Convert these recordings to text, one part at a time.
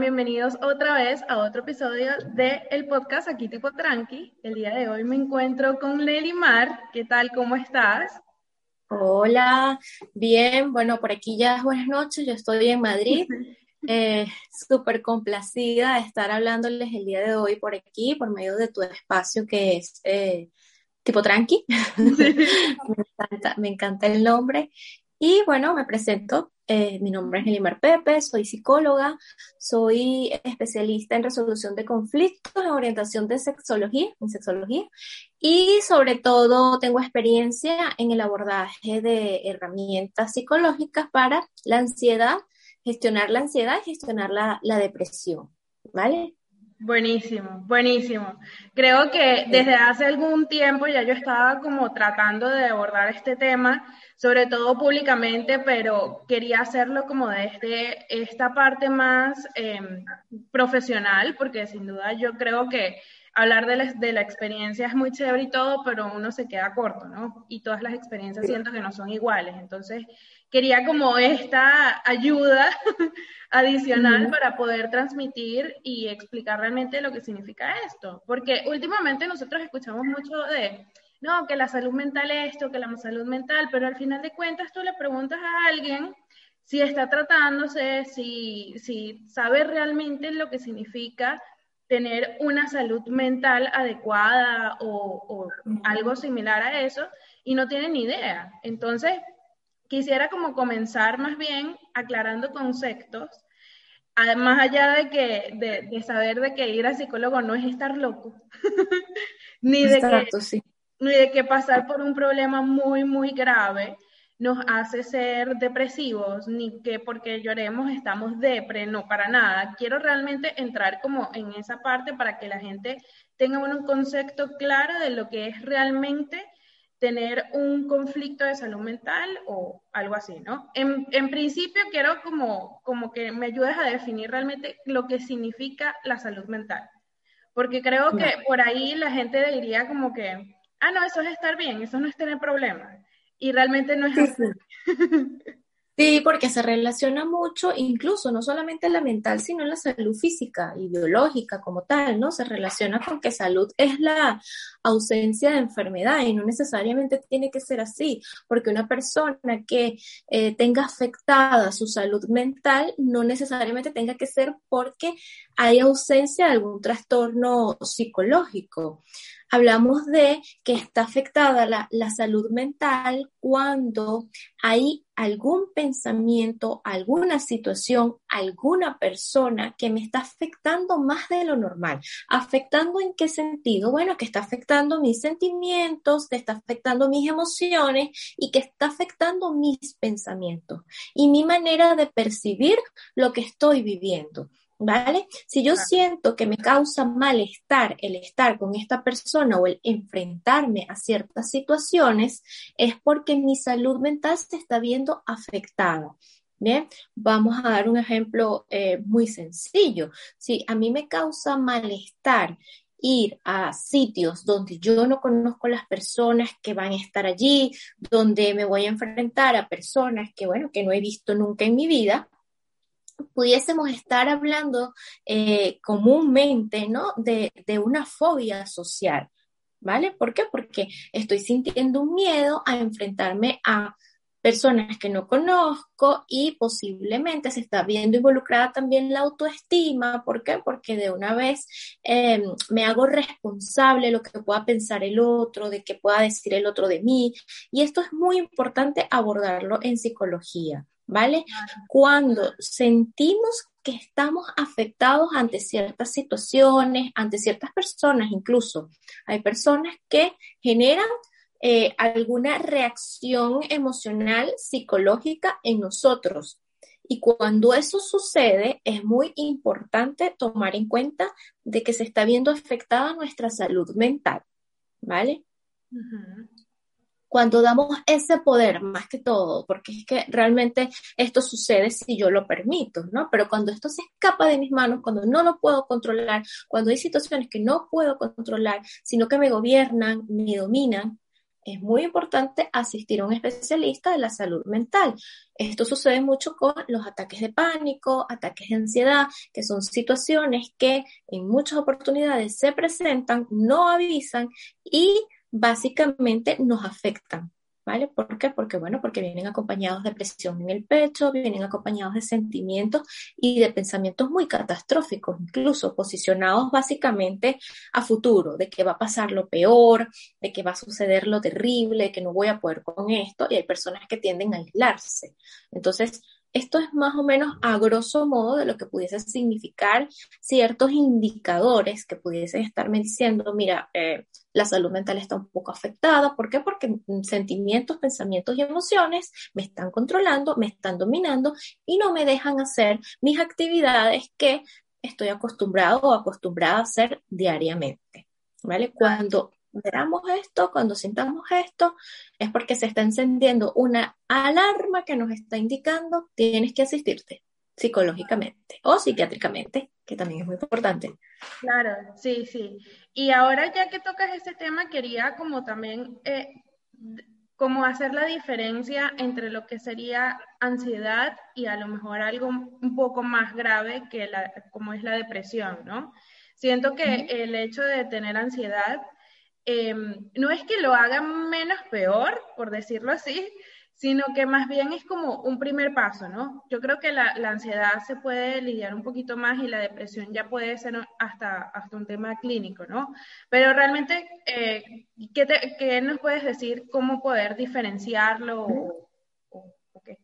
Sean bienvenidos otra vez a otro episodio del el podcast Aquí Tipo Tranqui. El día de hoy me encuentro con Lely Mar. ¿Qué tal? ¿Cómo estás? Hola, bien, bueno, por aquí ya es buenas noches, yo estoy en Madrid, eh, súper complacida de estar hablándoles el día de hoy por aquí, por medio de tu espacio que es eh, tipo tranqui, me, encanta, me encanta el nombre. Y bueno, me presento, eh, mi nombre es Elimar Pepe, soy psicóloga, soy especialista en resolución de conflictos, en orientación de sexología, en sexología, y sobre todo tengo experiencia en el abordaje de herramientas psicológicas para la ansiedad, gestionar la ansiedad y gestionar la, la depresión, ¿vale? Buenísimo, buenísimo. Creo que desde hace algún tiempo ya yo estaba como tratando de abordar este tema, sobre todo públicamente, pero quería hacerlo como desde esta parte más eh, profesional, porque sin duda yo creo que hablar de la, de la, experiencia es muy chévere y todo, pero uno se queda corto, ¿no? Y todas las experiencias siento que no son iguales. Entonces, quería como esta ayuda adicional uh -huh. para poder transmitir y explicar realmente lo que significa esto. Porque últimamente nosotros escuchamos mucho de, no, que la salud mental es esto, que la salud mental, pero al final de cuentas tú le preguntas a alguien si está tratándose, si, si sabe realmente lo que significa tener una salud mental adecuada o, o algo similar a eso y no tiene ni idea. Entonces, quisiera como comenzar más bien aclarando conceptos, más allá de que de, de, saber de que ir al psicólogo no es estar loco, ni, de Exacto, que, sí. ni de que pasar por un problema muy, muy grave nos hace ser depresivos, ni que porque lloremos estamos depre, no, para nada. Quiero realmente entrar como en esa parte para que la gente tenga un concepto claro de lo que es realmente tener un conflicto de salud mental o algo así, ¿no? En, en, principio quiero como, como que me ayudes a definir realmente lo que significa la salud mental, porque creo que por ahí la gente diría como que, ah, no, eso es estar bien, eso no es tener problemas, y realmente no es sí, así. Sí. Sí, porque se relaciona mucho, incluso no solamente la mental, sino la salud física y biológica como tal, ¿no? Se relaciona con que salud es la ausencia de enfermedad y no necesariamente tiene que ser así, porque una persona que eh, tenga afectada su salud mental no necesariamente tenga que ser porque hay ausencia de algún trastorno psicológico hablamos de que está afectada la, salud mental cuando hay algún pensamiento, alguna situación, alguna persona que me está afectando más de lo normal. ¿Afectando en qué sentido? Bueno, que está afectando mis sentimientos, que está afectando mis emociones y que está afectando mis pensamientos y mi manera de percibir lo que estoy viviendo. ¿Vale? Si yo siento que me causa malestar el estar con esta persona o el enfrentarme a ciertas situaciones, es porque mi salud mental se está viendo afectada. Bien, vamos a dar un ejemplo eh, muy sencillo. Si a mí me causa malestar ir a sitios donde yo no conozco las personas que van a estar allí, donde me voy a enfrentar a personas que, bueno, que no he visto nunca en mi vida, pudiésemos estar hablando eh, comúnmente, ¿no? De, una fobia social, ¿vale? ¿Por qué? Porque estoy sintiendo un miedo a enfrentarme a personas que no conozco y posiblemente se está viendo involucrada también la autoestima. ¿Por qué? Porque de una vez eh, me hago responsable de lo que pueda pensar el otro, de que pueda decir el otro de mí. Y esto es muy importante abordarlo en psicología. ¿Vale? Cuando sentimos que estamos afectados ante ciertas situaciones, ante ciertas personas incluso. Hay personas que generan eh, alguna reacción emocional, psicológica en nosotros. Y cuando eso sucede, es muy importante tomar en cuenta de que se está viendo afectada nuestra salud mental, ¿vale? Cuando damos ese poder, más que todo, porque es que realmente esto sucede si yo lo permito, ¿no? Pero cuando esto se escapa de mis manos, cuando no lo puedo controlar, cuando hay situaciones que no puedo controlar, sino que me gobiernan, me dominan, es muy importante asistir a un especialista de la salud mental. Esto sucede mucho con los ataques de pánico, ataques de ansiedad, que son situaciones que en muchas oportunidades se presentan, no avisan y básicamente nos afectan. ¿Vale? ¿Por qué? Porque, bueno, porque vienen acompañados de presión en el pecho, vienen acompañados de sentimientos y de pensamientos muy catastróficos, incluso posicionados básicamente a futuro, de que va a pasar lo peor, de que va a suceder lo terrible, que no voy a poder con esto, y hay personas que tienden a aislarse. Entonces, esto es más o menos a grosso modo de lo que pudiese significar ciertos indicadores que pudiesen estarme diciendo, mira, eh, la salud mental está un poco afectada. ¿Por qué? Porque sentimientos, pensamientos y emociones me están controlando, me están dominando y no me dejan hacer mis actividades que estoy acostumbrado o acostumbrada a hacer diariamente. ¿Vale? Cuando veamos esto, cuando sintamos esto, es porque se está encendiendo una alarma que nos está indicando tienes que asistirte psicológicamente o psiquiátricamente, que también es muy importante. Claro, sí, sí. Y ahora ya que tocas este tema, quería como también eh, como hacer la diferencia entre lo que sería ansiedad y a lo mejor algo un poco más grave que la, como es la depresión, ¿no? Siento que el hecho de tener ansiedad Em, no es que lo hagan menos peor, por decirlo así, sino que más bien es como un primer paso, ¿no? Yo creo que la, ansiedad se puede lidiar un poquito más y la depresión ya puede ser hasta, hasta un tema clínico, ¿no? Pero realmente, eh, ¿qué, nos puedes decir cómo poder diferenciarlo o qué?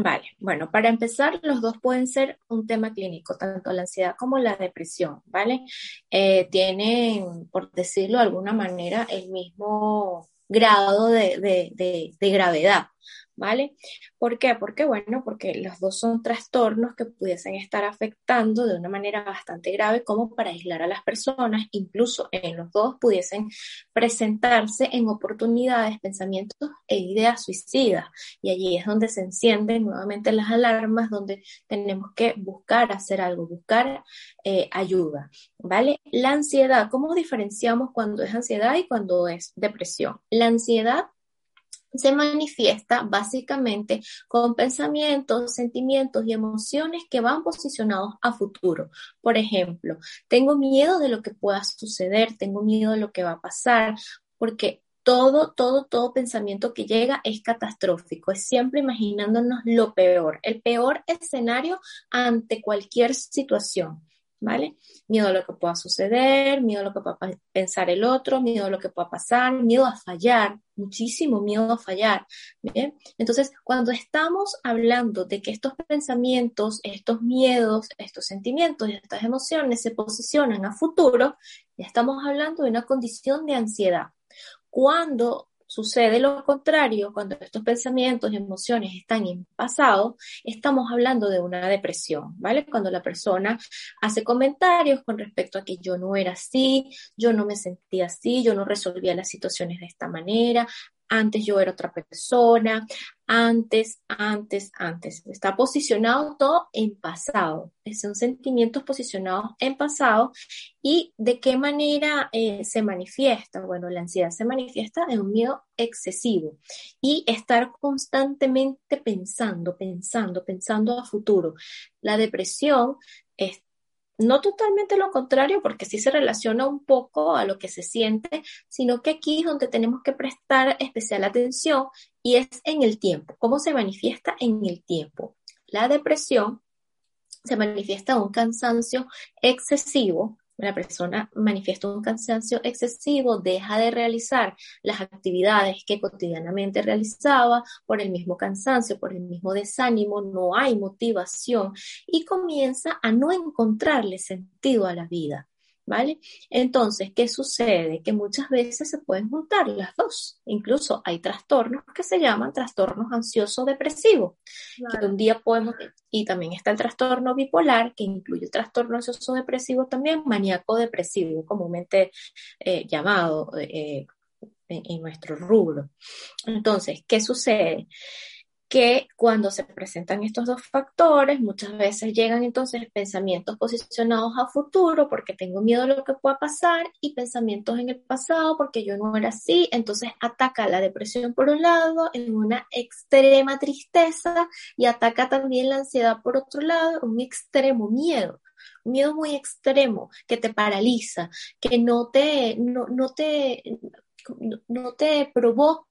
Vale, bueno, para empezar, los dos pueden ser un tema clínico, tanto la ansiedad como la depresión, ¿vale? Eh, tienen, por decirlo de alguna manera, el mismo grado de, de gravedad, ¿vale? ¿Por qué? Porque, bueno, porque los dos son trastornos que pudiesen estar afectando de una manera bastante grave como para aislar a las personas, incluso en los dos pudiesen presentarse en oportunidades, pensamientos e ideas suicidas. Y allí es donde se encienden nuevamente las alarmas, donde tenemos que buscar hacer algo, buscar eh, ayuda, ¿vale? La ansiedad, ¿cómo diferenciamos cuando es ansiedad y cuando es depresión? La ansiedad se manifiesta básicamente con pensamientos, sentimientos y emociones que van posicionados a futuro. Por ejemplo, tengo miedo de lo que pueda suceder, tengo miedo de lo que va a pasar, porque todo, todo, todo pensamiento que llega es catastrófico, es siempre imaginándonos lo peor, el peor escenario ante cualquier situación. ¿Vale? Miedo a lo que pueda suceder, miedo a lo que pueda pensar el otro, miedo a lo que pueda pasar, miedo a fallar, muchísimo miedo a fallar, ¿bien? Entonces, cuando estamos hablando de que estos pensamientos, estos miedos, estos sentimientos y estas emociones se posicionan a futuro, ya estamos hablando de una condición de ansiedad. Cuando Sucede lo contrario, cuando estos pensamientos y emociones están en pasado, estamos hablando de una depresión, ¿vale? Cuando la persona hace comentarios con respecto a que yo no era así, yo no me sentía así, yo no resolvía las situaciones de esta manera, antes yo era otra persona, antes, antes, antes. Está posicionado todo en pasado. Son sentimientos posicionados en pasado. ¿Y de qué manera eh, se manifiesta? Bueno, la ansiedad se manifiesta en un miedo excesivo y estar constantemente pensando, pensando, pensando a futuro. La depresión es no totalmente lo contrario, porque sí se relaciona un poco a lo que se siente, sino que aquí es donde tenemos que prestar especial atención y es en el tiempo. ¿Cómo se manifiesta en el tiempo? La depresión se manifiesta un cansancio excesivo, la persona manifiesta un cansancio excesivo, deja de realizar las actividades que cotidianamente realizaba por el mismo cansancio, por el mismo desánimo, no hay motivación y comienza a no encontrarle sentido a la vida. ¿Vale? Entonces, ¿qué sucede? Que muchas veces se pueden juntar las dos. Incluso hay trastornos que se llaman trastornos ansioso-depresivos, que un día podemos, y también está el trastorno bipolar, que incluye el trastorno ansioso-depresivo también, maníaco-depresivo, comúnmente eh, llamado eh, en nuestro rubro. Entonces, ¿qué sucede? Que cuando se presentan estos dos factores, muchas veces llegan entonces pensamientos posicionados a futuro porque tengo miedo de lo que pueda pasar y pensamientos en el pasado porque yo no era así, entonces ataca la depresión por un lado en una extrema tristeza y ataca también la ansiedad por otro lado, un extremo miedo miedo muy extremo que te paraliza, que no te, no, no te, no te provoca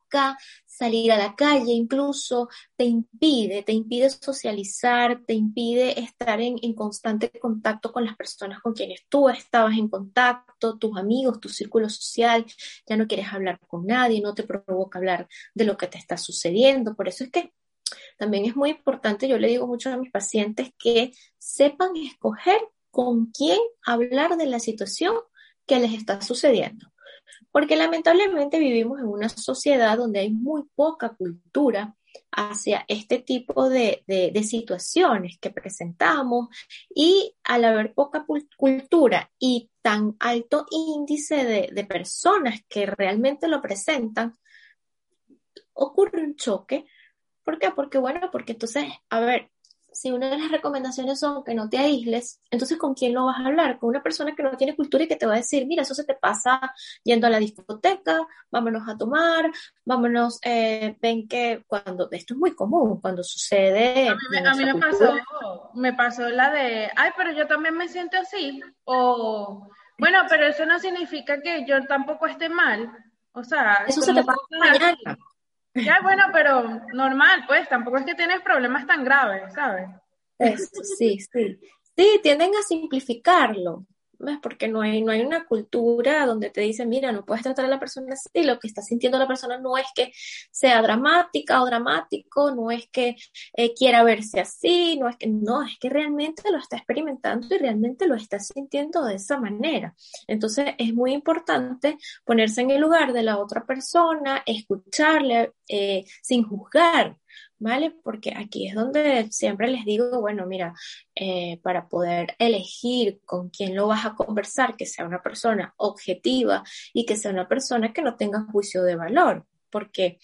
salir a la calle, incluso te impide, te impide socializar, te impide estar en, constante contacto con las personas con quienes tú estabas en contacto, tus amigos, tu círculo social, ya no quieres hablar con nadie, no te provoca hablar de lo que te está sucediendo. Por eso es que también es muy importante, yo le digo mucho a mis pacientes que sepan escoger con quién hablar de la situación que les está sucediendo. Porque lamentablemente vivimos en una sociedad donde hay muy poca cultura hacia este tipo de, situaciones que presentamos y al haber poca cultura y tan alto índice de, de personas que realmente lo presentan, ocurre un choque. ¿Por qué? Porque bueno, porque entonces, a ver, si una de las recomendaciones son que no te aísles, entonces ¿con quién lo vas a hablar? Con una persona que no tiene cultura y que te va a decir, mira, eso se te pasa yendo a la discoteca, vámonos a tomar, vámonos, eh, ven que cuando, esto es muy común, cuando sucede... A mí, me, pasó, me pasó la de, ay, pero yo también me siento así, o, bueno, pero eso no significa que yo tampoco esté mal, o sea... Eso se te pasa mañana. Ya, bueno, pero normal, pues, tampoco es que tienes problemas tan graves, ¿sabes? sí, sí. Sí, tienden a simplificarlo. Porque no hay, no hay una cultura donde te dicen, mira, no puedes tratar a la persona así, lo que está sintiendo la persona no es que sea dramática o dramático, no es que eh, quiera verse así, no es que, no, es que realmente lo está experimentando y realmente lo está sintiendo de esa manera. Entonces es muy importante ponerse en el lugar de la otra persona, escucharle eh, sin juzgar, ¿vale? Porque aquí es donde siempre les digo, bueno, mira, eh, para poder elegir con quién lo vas a conversar, que sea una persona objetiva y que sea una persona que no tenga juicio de valor, porque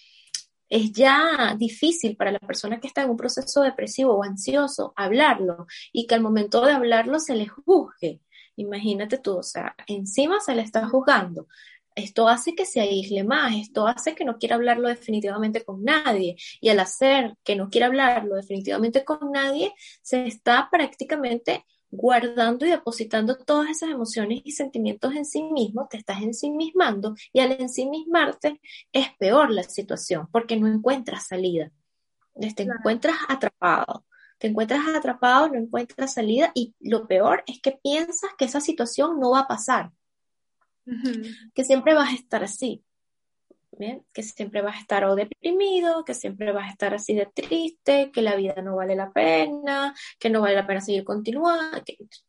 es ya difícil para la persona que está en un proceso depresivo o ansioso hablarlo y que al momento de hablarlo se le juzgue. Imagínate tú, o sea, encima se le está juzgando. Esto hace que se aísle más, esto hace que no quiera hablarlo definitivamente con nadie. Y al hacer que no quiera hablarlo definitivamente con nadie, se está prácticamente guardando y depositando todas esas emociones y sentimientos en sí mismo, te estás ensimismando y al ensimismarte es peor la situación porque no encuentras salida. Te encuentras atrapado, te encuentras atrapado, no encuentras salida y lo peor es que piensas que esa situación no va a pasar que siempre vas a estar así, que siempre vas a estar o deprimido, que siempre vas a estar así de triste, que la vida no vale la pena, que no vale la pena seguir continuar,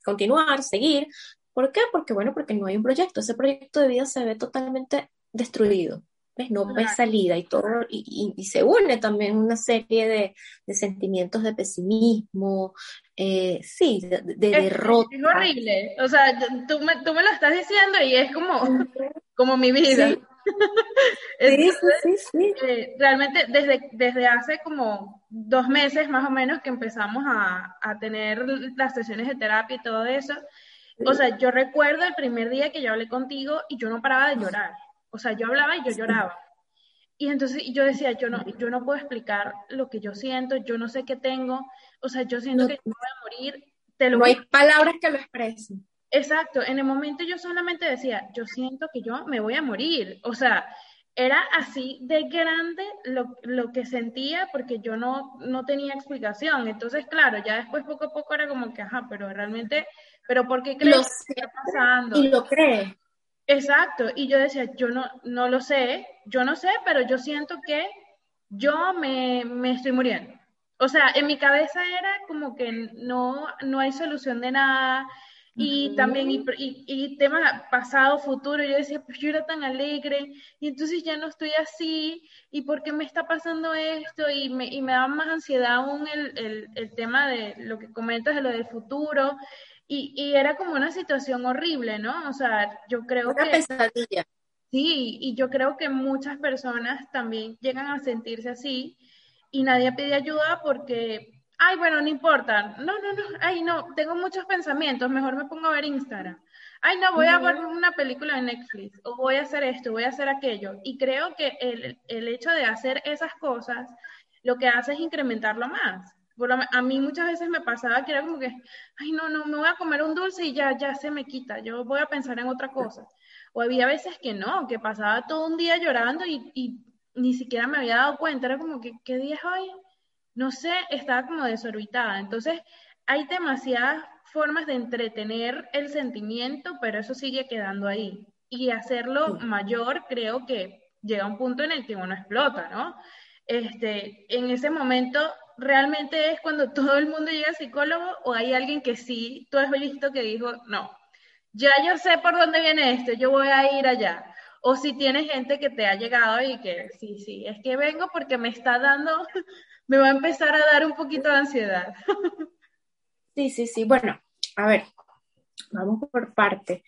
continuar, seguir. ¿Por qué? Porque bueno, porque no hay un proyecto, ese proyecto de vida se ve totalmente destruido. No ve salida y todo, y, se une también una serie de, sentimientos de pesimismo, eh, sí, de, derrota. Es horrible, o sea, tú me, tú me lo estás diciendo y es como, como mi vida. Sí, sí, sí, eh, realmente desde, desde hace como dos meses más o menos que empezamos a, a tener las sesiones de terapia y todo eso, o sea, yo recuerdo el primer día que yo hablé contigo y yo no paraba de llorar. O sea, yo hablaba y yo lloraba. Y entonces yo decía, yo no, yo no puedo explicar lo que yo siento, yo no sé qué tengo, o sea, yo siento que yo voy a morir. Te lo no hay palabras que lo expresen. Exacto, en el momento yo solamente decía, yo siento que yo me voy a morir, o sea, era así de grande lo, lo, que sentía porque yo no, no tenía explicación. Entonces, claro, ya después poco a poco era como que, ajá, pero realmente, pero ¿por qué crees que está pasando? Y lo cree. Exacto, y yo decía, yo no, no lo sé, yo no sé, pero yo siento que yo me, me estoy muriendo. O sea, en mi cabeza era como que no, no hay solución de nada, y también, y, y, tema pasado, futuro, yo decía, pues yo era tan alegre, y entonces ya no estoy así, y por qué me está pasando esto, y me, y me da más ansiedad aún el, el, el, tema de lo que comentas de lo del futuro, y, y, era como una situación horrible, ¿no? O sea, yo creo una que... pesadilla. Sí, y yo creo que muchas personas también llegan a sentirse así, y nadie pide ayuda porque ay, bueno, no importa, no, no, no, ay, no, tengo muchos pensamientos, mejor me pongo a ver Instagram. Ay, no, voy a ver una película de Netflix, o voy a hacer esto, voy a hacer aquello. Y creo que el, el hecho de hacer esas cosas, lo que hace es incrementarlo más. A mí muchas veces me pasaba que era como que, ay, no, no, me voy a comer un dulce y ya, ya se me quita, yo voy a pensar en otra cosa. O había veces que no, que pasaba todo un día llorando y, y ni siquiera me había dado cuenta, era como que, ¿qué día es hoy? no sé, estaba como desorbitada. Entonces, hay demasiadas formas de entretener el sentimiento, pero eso sigue quedando ahí. Y hacerlo mayor, creo que llega un punto en el que uno explota, ¿no? Este, en ese momento, realmente es cuando todo el mundo llega psicólogo o hay alguien que sí, tú has visto que dijo, no, ya yo sé por dónde viene esto, yo voy a ir allá. O si tienes gente que te ha llegado y que sí, sí, es que vengo porque me está dando me va a empezar a dar un poquito de ansiedad. Sí, sí, sí. Bueno, a ver, vamos por parte.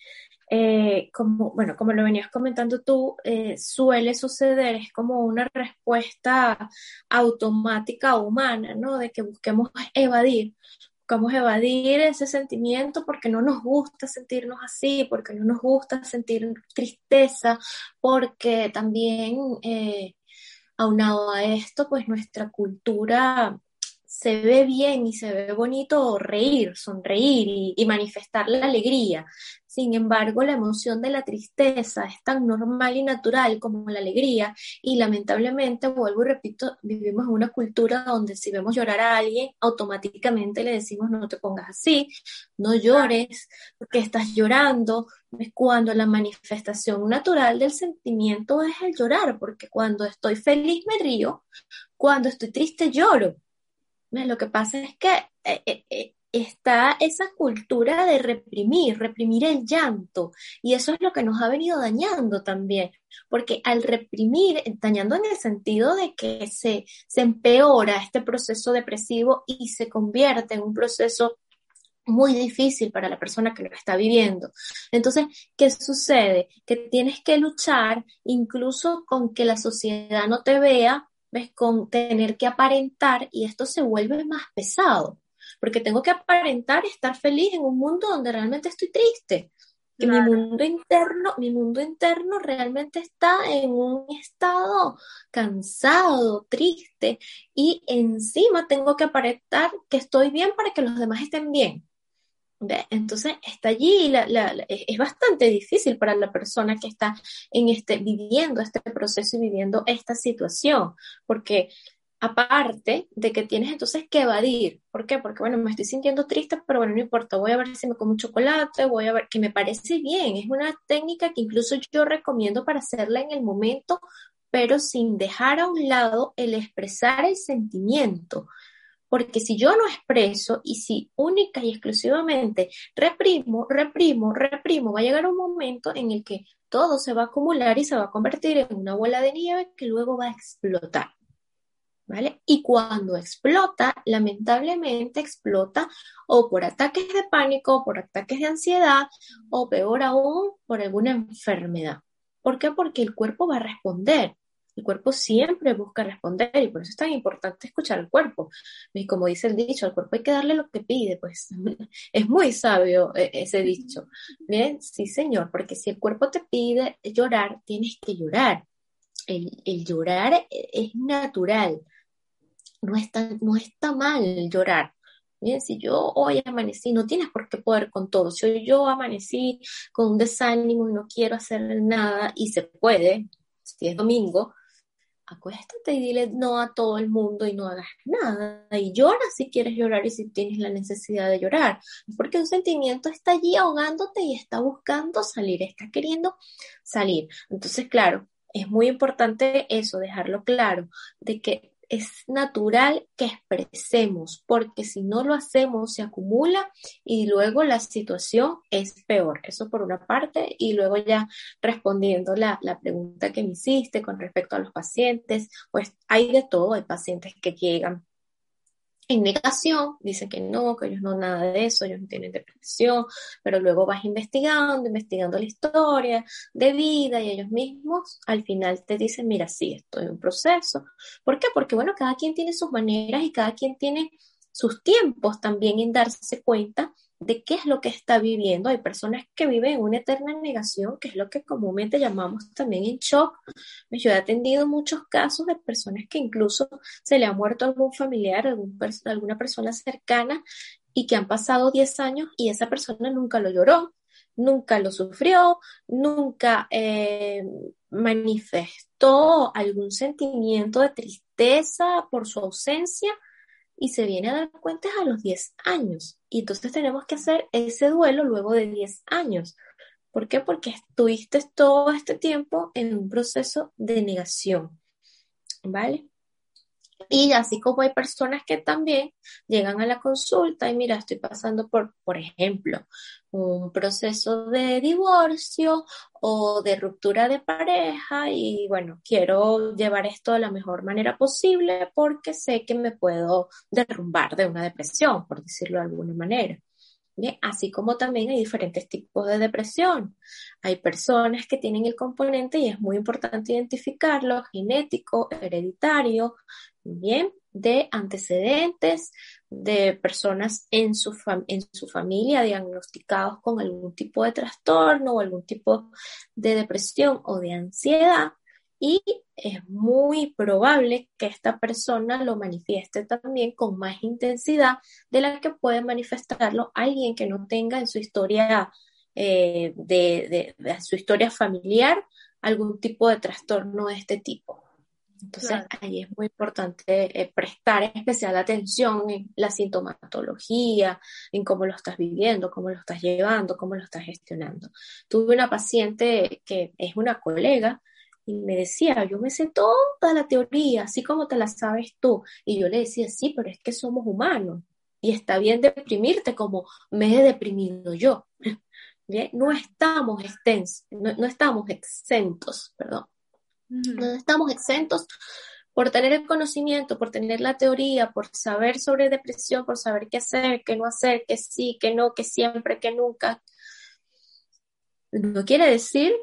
Eh, como, bueno, como lo venías comentando tú, eh, suele suceder, es como una respuesta automática humana, ¿no? De que busquemos evadir, buscamos evadir ese sentimiento porque no nos gusta sentirnos así, porque no nos gusta sentir tristeza, porque también eh, aunado a esto, pues nuestra cultura se ve bien y se ve bonito reír, sonreír y, manifestar la alegría. Sin embargo, la emoción de la tristeza es tan normal y natural como la alegría y lamentablemente, vuelvo y repito, vivimos en una cultura donde si vemos llorar a alguien, automáticamente le decimos no te pongas así, no llores, porque estás llorando, es cuando la manifestación natural del sentimiento es el llorar, porque cuando estoy feliz me río, cuando estoy triste lloro. Lo que pasa es que eh, eh, eh, está esa cultura de reprimir, reprimir el llanto, y eso es lo que nos ha venido dañando también, porque al reprimir, dañando en el sentido de que se, se empeora este proceso depresivo y se convierte en un proceso muy difícil para la persona que lo está viviendo. Entonces, ¿qué sucede? Que tienes que luchar incluso con que la sociedad no te vea ves, con tener que aparentar y esto se vuelve más pesado, porque tengo que aparentar estar feliz en un mundo donde realmente estoy triste. Que mi mundo interno, mi mundo interno realmente está en un estado cansado, triste, y encima tengo que aparentar que estoy bien para que los demás estén bien. Entonces está allí, la, es bastante difícil para la persona que está en este, viviendo este proceso y viviendo esta situación, porque aparte de que tienes entonces que evadir, ¿por qué? Porque bueno, me estoy sintiendo triste, pero bueno, no importa, voy a ver si me como un chocolate, voy a ver, que me parece bien, es una técnica que incluso yo recomiendo para hacerla en el momento, pero sin dejar a un lado el expresar el sentimiento. Porque si yo no expreso y si única y exclusivamente reprimo, reprimo, reprimo, va a llegar un momento en el que todo se va a acumular y se va a convertir en una bola de nieve que luego va a explotar. Y cuando explota, lamentablemente explota o por ataques de pánico, por ataques de ansiedad, o peor aún, por alguna enfermedad. ¿Por qué? Porque el cuerpo va a responder. El cuerpo siempre busca responder y por eso es tan importante escuchar al cuerpo. Y como dice el dicho, al cuerpo hay que darle lo que pide, pues es muy sabio eh, ese dicho. Bien, sí señor, porque si el cuerpo te pide llorar, tienes que llorar. El, llorar es natural, no está, no está mal llorar. Bien, si yo hoy amanecí, no tienes por qué poder con todo. Si hoy yo amanecí con un desánimo y no quiero hacer nada, y se puede, si es domingo, acuéstate y dile no a todo el mundo y no hagas nada. Y llora si quieres llorar y si tienes la necesidad de llorar. Porque un sentimiento está allí ahogándote y está buscando salir, está queriendo salir. Entonces, claro, es muy importante eso, dejarlo claro, de que es natural que expresemos, porque si no lo hacemos se acumula y luego la situación es peor. Eso por una parte. Y luego ya respondiendo la, la pregunta que me hiciste con respecto a los pacientes, pues hay de todo. Hay pacientes que llegan en negación, dice que no, que ellos no nada de eso, ellos no tienen depresión, pero luego vas investigando, investigando la historia de vida y ellos mismos al final te dicen, mira, sí, estoy en un proceso. ¿Por qué? Porque bueno, cada quien tiene sus maneras y cada quien tiene sus tiempos también en darse cuenta de qué es lo que está viviendo. Hay personas que viven en una eterna negación, que es lo que comúnmente llamamos también en shock. Yo he atendido muchos casos de personas que incluso se le ha muerto algún familiar, algún, alguna persona cercana y que han pasado 10 años y esa persona nunca lo lloró, nunca lo sufrió, nunca eh, manifestó algún sentimiento de tristeza por su ausencia y se viene a dar cuenta a los 10 años. Y entonces tenemos que hacer ese duelo luego de 10 años. ¿Por qué? Porque estuviste todo este tiempo en un proceso de negación. ¿Vale? Y así como hay personas que también llegan a la consulta y mira, estoy pasando por, por ejemplo, un proceso de divorcio o de ruptura de pareja y bueno, quiero llevar esto de la mejor manera posible porque sé que me puedo derrumbar de una depresión, por decirlo de alguna manera. Así como también hay diferentes tipos de depresión. Hay personas que tienen el componente, y es muy importante identificarlo, genético, hereditario, bien, de antecedentes, de personas en su, en su familia diagnosticados con algún tipo de trastorno o algún tipo de depresión o de ansiedad y es muy probable que esta persona lo manifieste también con más intensidad de la que puede manifestarlo alguien que no tenga en su historia eh, de, su historia familiar algún tipo de trastorno de este tipo. Entonces, ahí es muy importante eh, prestar especial atención en la sintomatología, en cómo lo estás viviendo, cómo lo estás llevando, cómo lo estás gestionando. Tuve una paciente que es una colega y me decía, yo me sé toda la teoría, así como te la sabes tú. Y yo le decía, sí, pero es que somos humanos y está bien deprimirte como me he deprimido yo. ¿Bien? No estamos no, estamos exentos, perdón. No estamos exentos por tener el conocimiento, por tener la teoría, por saber sobre depresión, por saber qué hacer, qué no hacer, qué sí, qué no, qué siempre, qué nunca. No quiere decir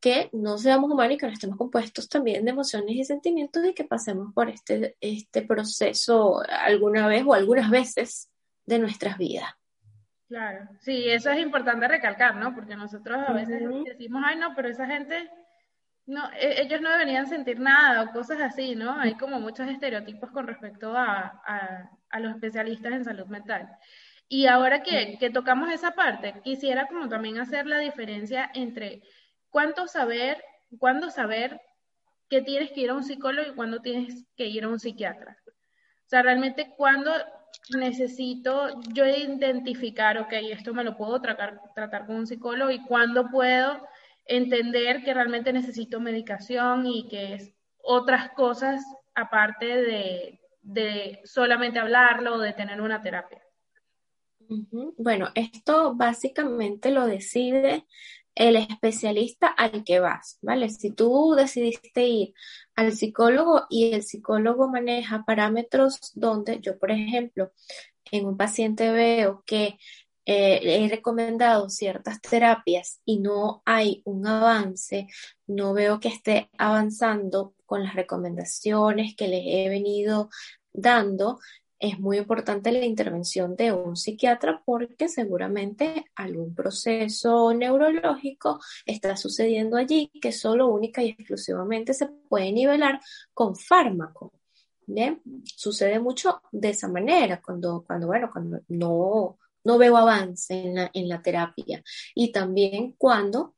que no seamos humanos y que no estemos compuestos también de emociones y sentimientos y que pasemos por este, este proceso alguna vez o algunas veces de nuestras vidas. Claro, sí, eso es importante recalcar, ¿no? Porque nosotros a veces decimos, ay, no, pero esa gente, no, e, ellos no deberían sentir nada o cosas así, ¿no? Hay como muchos estereotipos con respecto a, a, los especialistas en salud mental. Y ahora que, que tocamos esa parte, quisiera como también hacer la diferencia entre cuánto saber, cuándo saber que tienes que ir a un psicólogo y cuándo tienes que ir a un psiquiatra. O sea, realmente cuándo necesito yo identificar, ok, esto me lo puedo tratar, tratar con un psicólogo y cuándo puedo entender que realmente necesito medicación y que es otras cosas aparte de, de solamente hablarlo o de tener una terapia. Bueno, esto básicamente lo decide el especialista al que vas, ¿vale? Si tú decidiste ir al psicólogo y el psicólogo maneja parámetros donde yo, por ejemplo, en un paciente veo que eh, he recomendado ciertas terapias y no hay un avance, no veo que esté avanzando con las recomendaciones que les he venido dando, es muy importante la intervención de un psiquiatra porque seguramente algún proceso neurológico está sucediendo allí que solo única y exclusivamente se puede nivelar con fármaco. Bien, sucede mucho de esa manera cuando, cuando bueno, cuando no, no veo avance en la, en la terapia y también cuando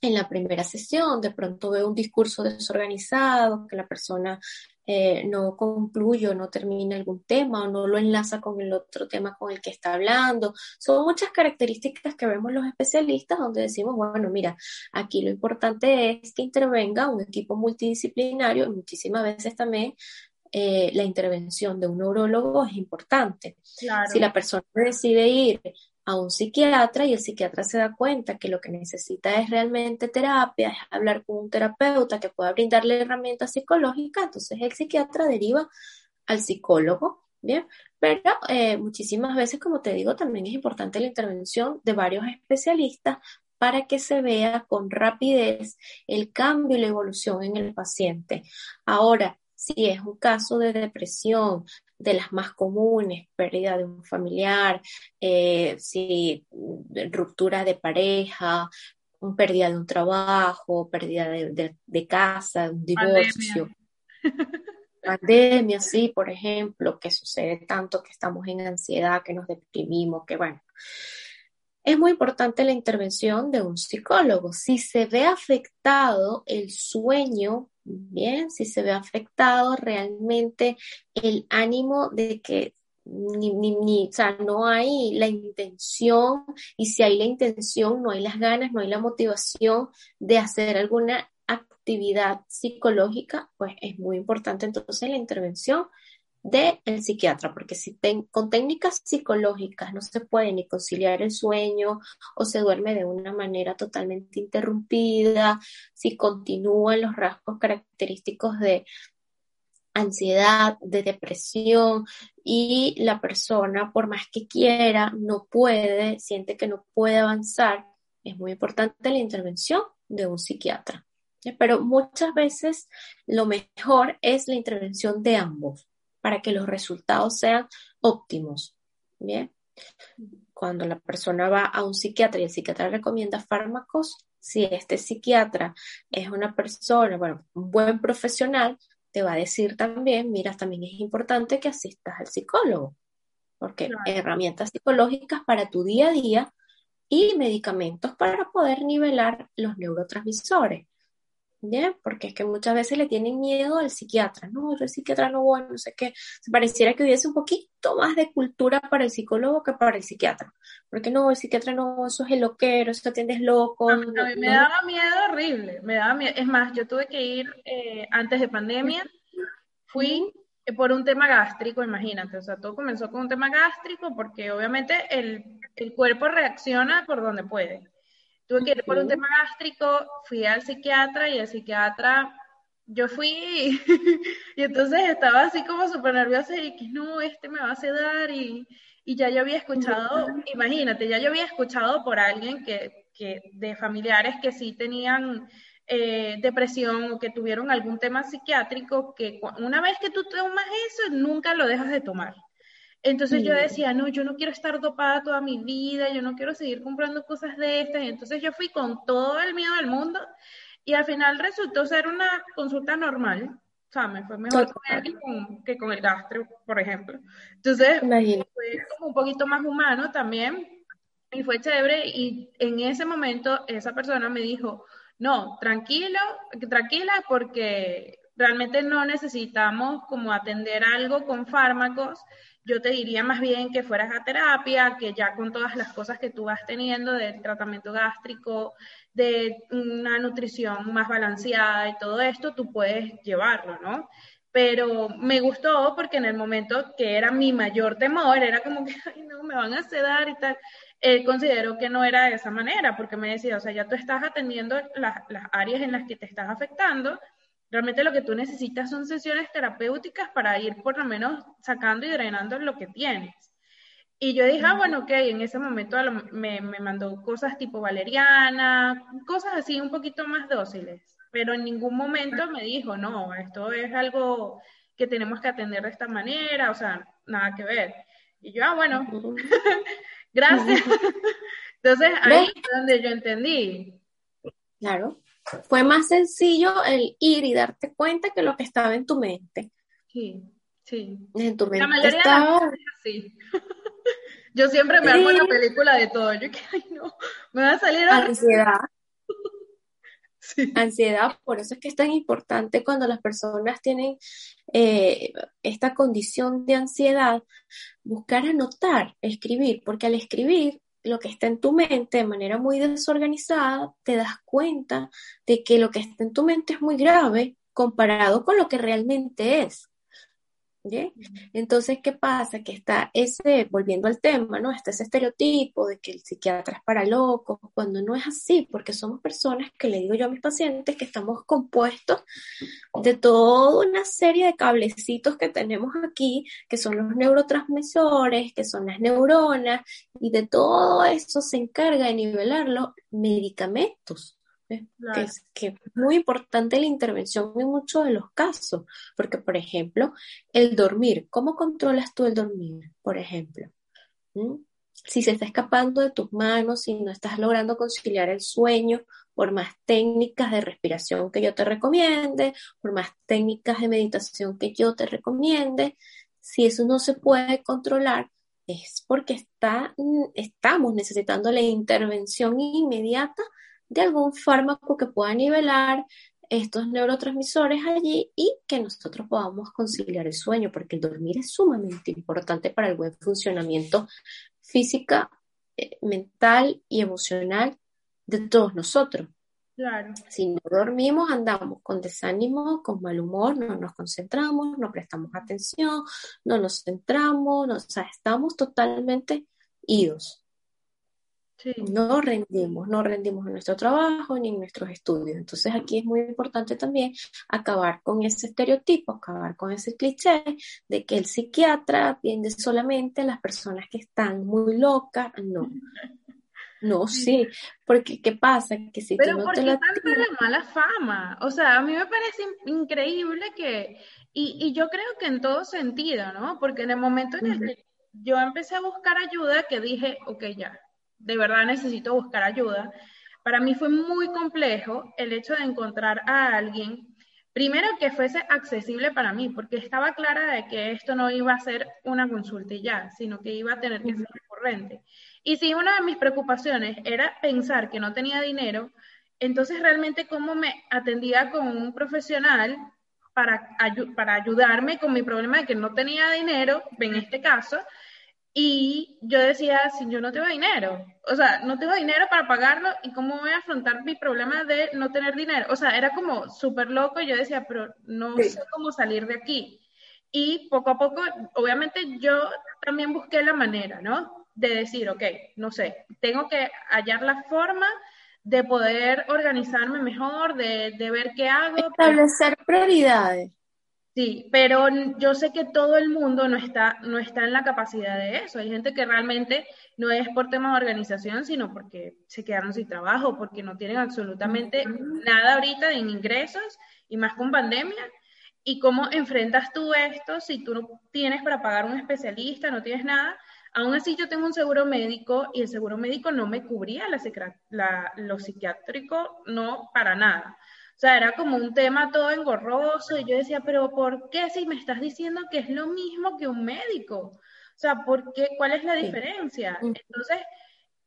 en la primera sesión, de pronto veo un discurso desorganizado, que la persona eh, no concluye o no termina algún tema o no lo enlaza con el otro tema con el que está hablando. Son muchas características que vemos los especialistas donde decimos, bueno, mira, aquí lo importante es que intervenga un equipo multidisciplinario y muchísimas veces también eh, la intervención de un neurólogo es importante. Si la persona decide ir a un psiquiatra y el psiquiatra se da cuenta que lo que necesita es realmente terapia, es hablar con un terapeuta que pueda brindarle herramientas psicológicas, entonces el psiquiatra deriva al psicólogo, ¿bien? Pero eh, muchísimas veces, como te digo, también es importante la intervención de varios especialistas para que se vea con rapidez el cambio y la evolución en el paciente. Ahora, si es un caso de depresión, de las más comunes, pérdida de un familiar, eh, si ruptura de pareja, pérdida de un trabajo, pérdida de, casa, un divorcio. Pandemia. sí, por ejemplo, que sucede tanto que estamos en ansiedad, que nos deprimimos, que bueno. Es muy importante la intervención de un psicólogo. Si se ve afectado el sueño Bien, si se ve afectado realmente el ánimo de que ni, ni, o sea, no hay la intención y si hay la intención, no hay las ganas, no hay la motivación de hacer alguna actividad psicológica, pues es muy importante entonces la intervención del psiquiatra, porque si con técnicas psicológicas no se puede ni conciliar el sueño o se duerme de una manera totalmente interrumpida, si continúan los rasgos característicos de ansiedad, de depresión y la persona por más que quiera no puede, siente que no puede avanzar, es muy importante la intervención de un psiquiatra. Pero muchas veces lo mejor es la intervención de ambos para que los resultados sean óptimos. Bien. Cuando la persona va a un psiquiatra y el psiquiatra recomienda fármacos, si este psiquiatra es una persona, bueno, un buen profesional, te va a decir también, mira, también es importante que asistas al psicólogo, porque herramientas psicológicas para tu día a día y medicamentos para poder nivelar los neurotransmisores. ¿Ya? Porque es que muchas veces le tienen miedo al psiquiatra, no, el psiquiatra no bueno, no sé qué, se pareciera que hubiese un poquito más de cultura para el psicólogo que para el psiquiatra, porque no, el psiquiatra no, eso es el loquero, eso atiendes loco. A mí, me daba miedo horrible, me daba miedo, es más, yo tuve que ir eh, antes de pandemia, fui por un tema gástrico, imagínate, o sea, todo comenzó con un tema gástrico porque obviamente el, el cuerpo reacciona por donde puede. Tuve que ir por un tema gástrico, fui al psiquiatra y el psiquiatra, yo fui y entonces estaba así como súper nerviosa y que no, este me va a sedar y, y ya yo había escuchado, imagínate, ya yo había escuchado por alguien que, que de familiares que sí tenían eh, depresión o que tuvieron algún tema psiquiátrico, que una vez que tú tomas eso, nunca lo dejas de tomar. Entonces yo decía, no, yo no quiero estar dopada toda mi vida, yo no quiero seguir comprando cosas de estas. Entonces yo fui con todo el miedo del mundo y al final resultó ser una consulta normal. O sea, me fue mejor que con, el gastro, por ejemplo. Entonces fue como un poquito más humano también y fue chévere. Y en ese momento esa persona me dijo, no, tranquilo, tranquila porque realmente no necesitamos como atender algo con fármacos, yo te diría más bien que fueras a terapia, que ya con todas las cosas que tú vas teniendo del tratamiento gástrico, de una nutrición más balanceada y todo esto, tú puedes llevarlo, ¿no? Pero me gustó porque en el momento que era mi mayor temor, era como que, no, me van a sedar y tal, él consideró que no era de esa manera, porque me decía, o sea, ya tú estás atendiendo las, las áreas en las que te estás afectando, Realmente lo que tú necesitas son sesiones terapéuticas para ir por lo menos sacando y drenando lo que tienes. Y yo dije, ah, bueno, ok, en ese momento me, me mandó cosas tipo valeriana, cosas así un poquito más dóciles, pero en ningún momento me dijo, no, esto es algo que tenemos que atender de esta manera, o sea, nada que ver. Y yo, ah, bueno, gracias. Entonces ahí es donde yo entendí. Claro fue más sencillo el ir y darte cuenta que lo que estaba en tu mente. Sí, sí. En tu mente la mayoría estaba... de sí. Yo siempre me hago una película de todo. Yo que, ay, no, me va a salir ansiedad. Ansiedad, por eso es que es tan importante cuando las personas tienen eh, esta condición de ansiedad, buscar anotar, escribir, porque al escribir lo que está en tu mente de manera muy desorganizada, te das cuenta de que lo que está en tu mente es muy grave comparado con lo que realmente es. Entonces, ¿qué pasa? Que está ese, volviendo al tema, ¿no? Está ese estereotipo de que el psiquiatra es para locos, cuando no es así, porque somos personas que le digo yo a mis pacientes que estamos compuestos de toda una serie de cablecitos que tenemos aquí, que son los neurotransmisores, que son las neuronas, y de todo eso se encarga de nivelarlo medicamentos. Que, es, que muy importante la intervención en muchos de los casos, porque por ejemplo, el dormir, ¿cómo controlas tú el dormir? Por ejemplo, si se está escapando de tus manos, si no estás logrando conciliar el sueño, por más técnicas de respiración que yo te recomiende, por más técnicas de meditación que yo te recomiende, si eso no se puede controlar, es porque está, estamos necesitando la intervención inmediata de algún fármaco que pueda nivelar estos neurotransmisores allí y que nosotros podamos conciliar el sueño, porque el dormir es sumamente importante para el buen funcionamiento física, eh, mental y emocional de todos nosotros. Claro. Si no dormimos, andamos con desánimo, con mal humor, no nos concentramos, no prestamos atención, no nos centramos, o sea, estamos totalmente idos. No rendimos, no rendimos en nuestro trabajo ni en nuestros estudios. Entonces aquí es muy importante también acabar con ese estereotipo, acabar con ese cliché de que el psiquiatra atiende solamente a las personas que están muy locas. No. No, sí, porque ¿qué pasa? Que si Pero tú no te la... tanta la mala fama? O sea, a mí me parece increíble que, y, y yo creo que en todo sentido, ¿no? Porque en el momento en el que yo empecé a buscar ayuda, que dije, ok, ya, de verdad necesito buscar ayuda, para mí fue muy complejo el hecho de encontrar a alguien, primero que fuese accesible para mí, porque estaba clara de que esto no iba a ser una consulta y ya, sino que iba a tener que ser recurrente. Y si una de mis preocupaciones era pensar que no tenía dinero, entonces realmente cómo me atendía con un profesional para, para ayudarme con mi problema de que no tenía dinero, en este caso, y yo decía, si yo no tengo dinero, o sea, no tengo dinero para pagarlo, ¿y cómo voy a afrontar mi problema de no tener dinero? O sea, era como súper loco y yo decía, pero no sé cómo salir de aquí. Y poco a poco, obviamente yo también busqué la manera, ¿no? De decir, ok, no sé, tengo que hallar la forma de poder organizarme mejor, de, de ver qué hago. Establecer prioridades. Sí, pero yo sé que todo el mundo no está, no está en la capacidad de eso. Hay gente que realmente no es por temas de organización, sino porque se quedaron sin trabajo, porque no tienen absolutamente nada ahorita de ingresos y más con pandemia. ¿Y cómo enfrentas tú esto si tú no tienes para pagar un especialista, no tienes nada? Aún así yo tengo un seguro médico y el seguro médico no me cubría la, lo psiquiátrico, no para nada. O sea, era como un tema todo engorroso y yo decía, pero ¿por qué si me estás diciendo que es lo mismo que un médico? O sea, ¿por qué? ¿Cuál es la diferencia? Entonces,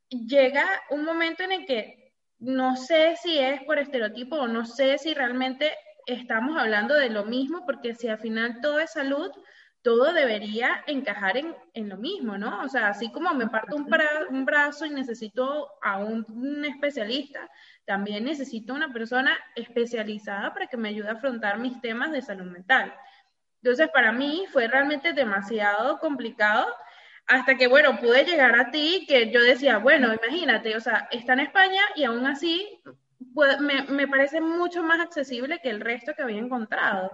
llega un momento en el que no sé si es por estereotipo o no sé si realmente estamos hablando de lo mismo, porque si al final todo es salud, todo debería encajar en, en, lo mismo, ¿no? O sea, así como me parto un, un brazo y necesito a un, especialista, también necesito una persona especializada para que me ayude a afrontar mis temas de salud mental. Entonces, para mí fue realmente demasiado complicado hasta que, bueno, pude llegar a ti, que yo decía, bueno, imagínate, o sea, está en España y aún así me, me parece mucho más accesible que el resto que había encontrado.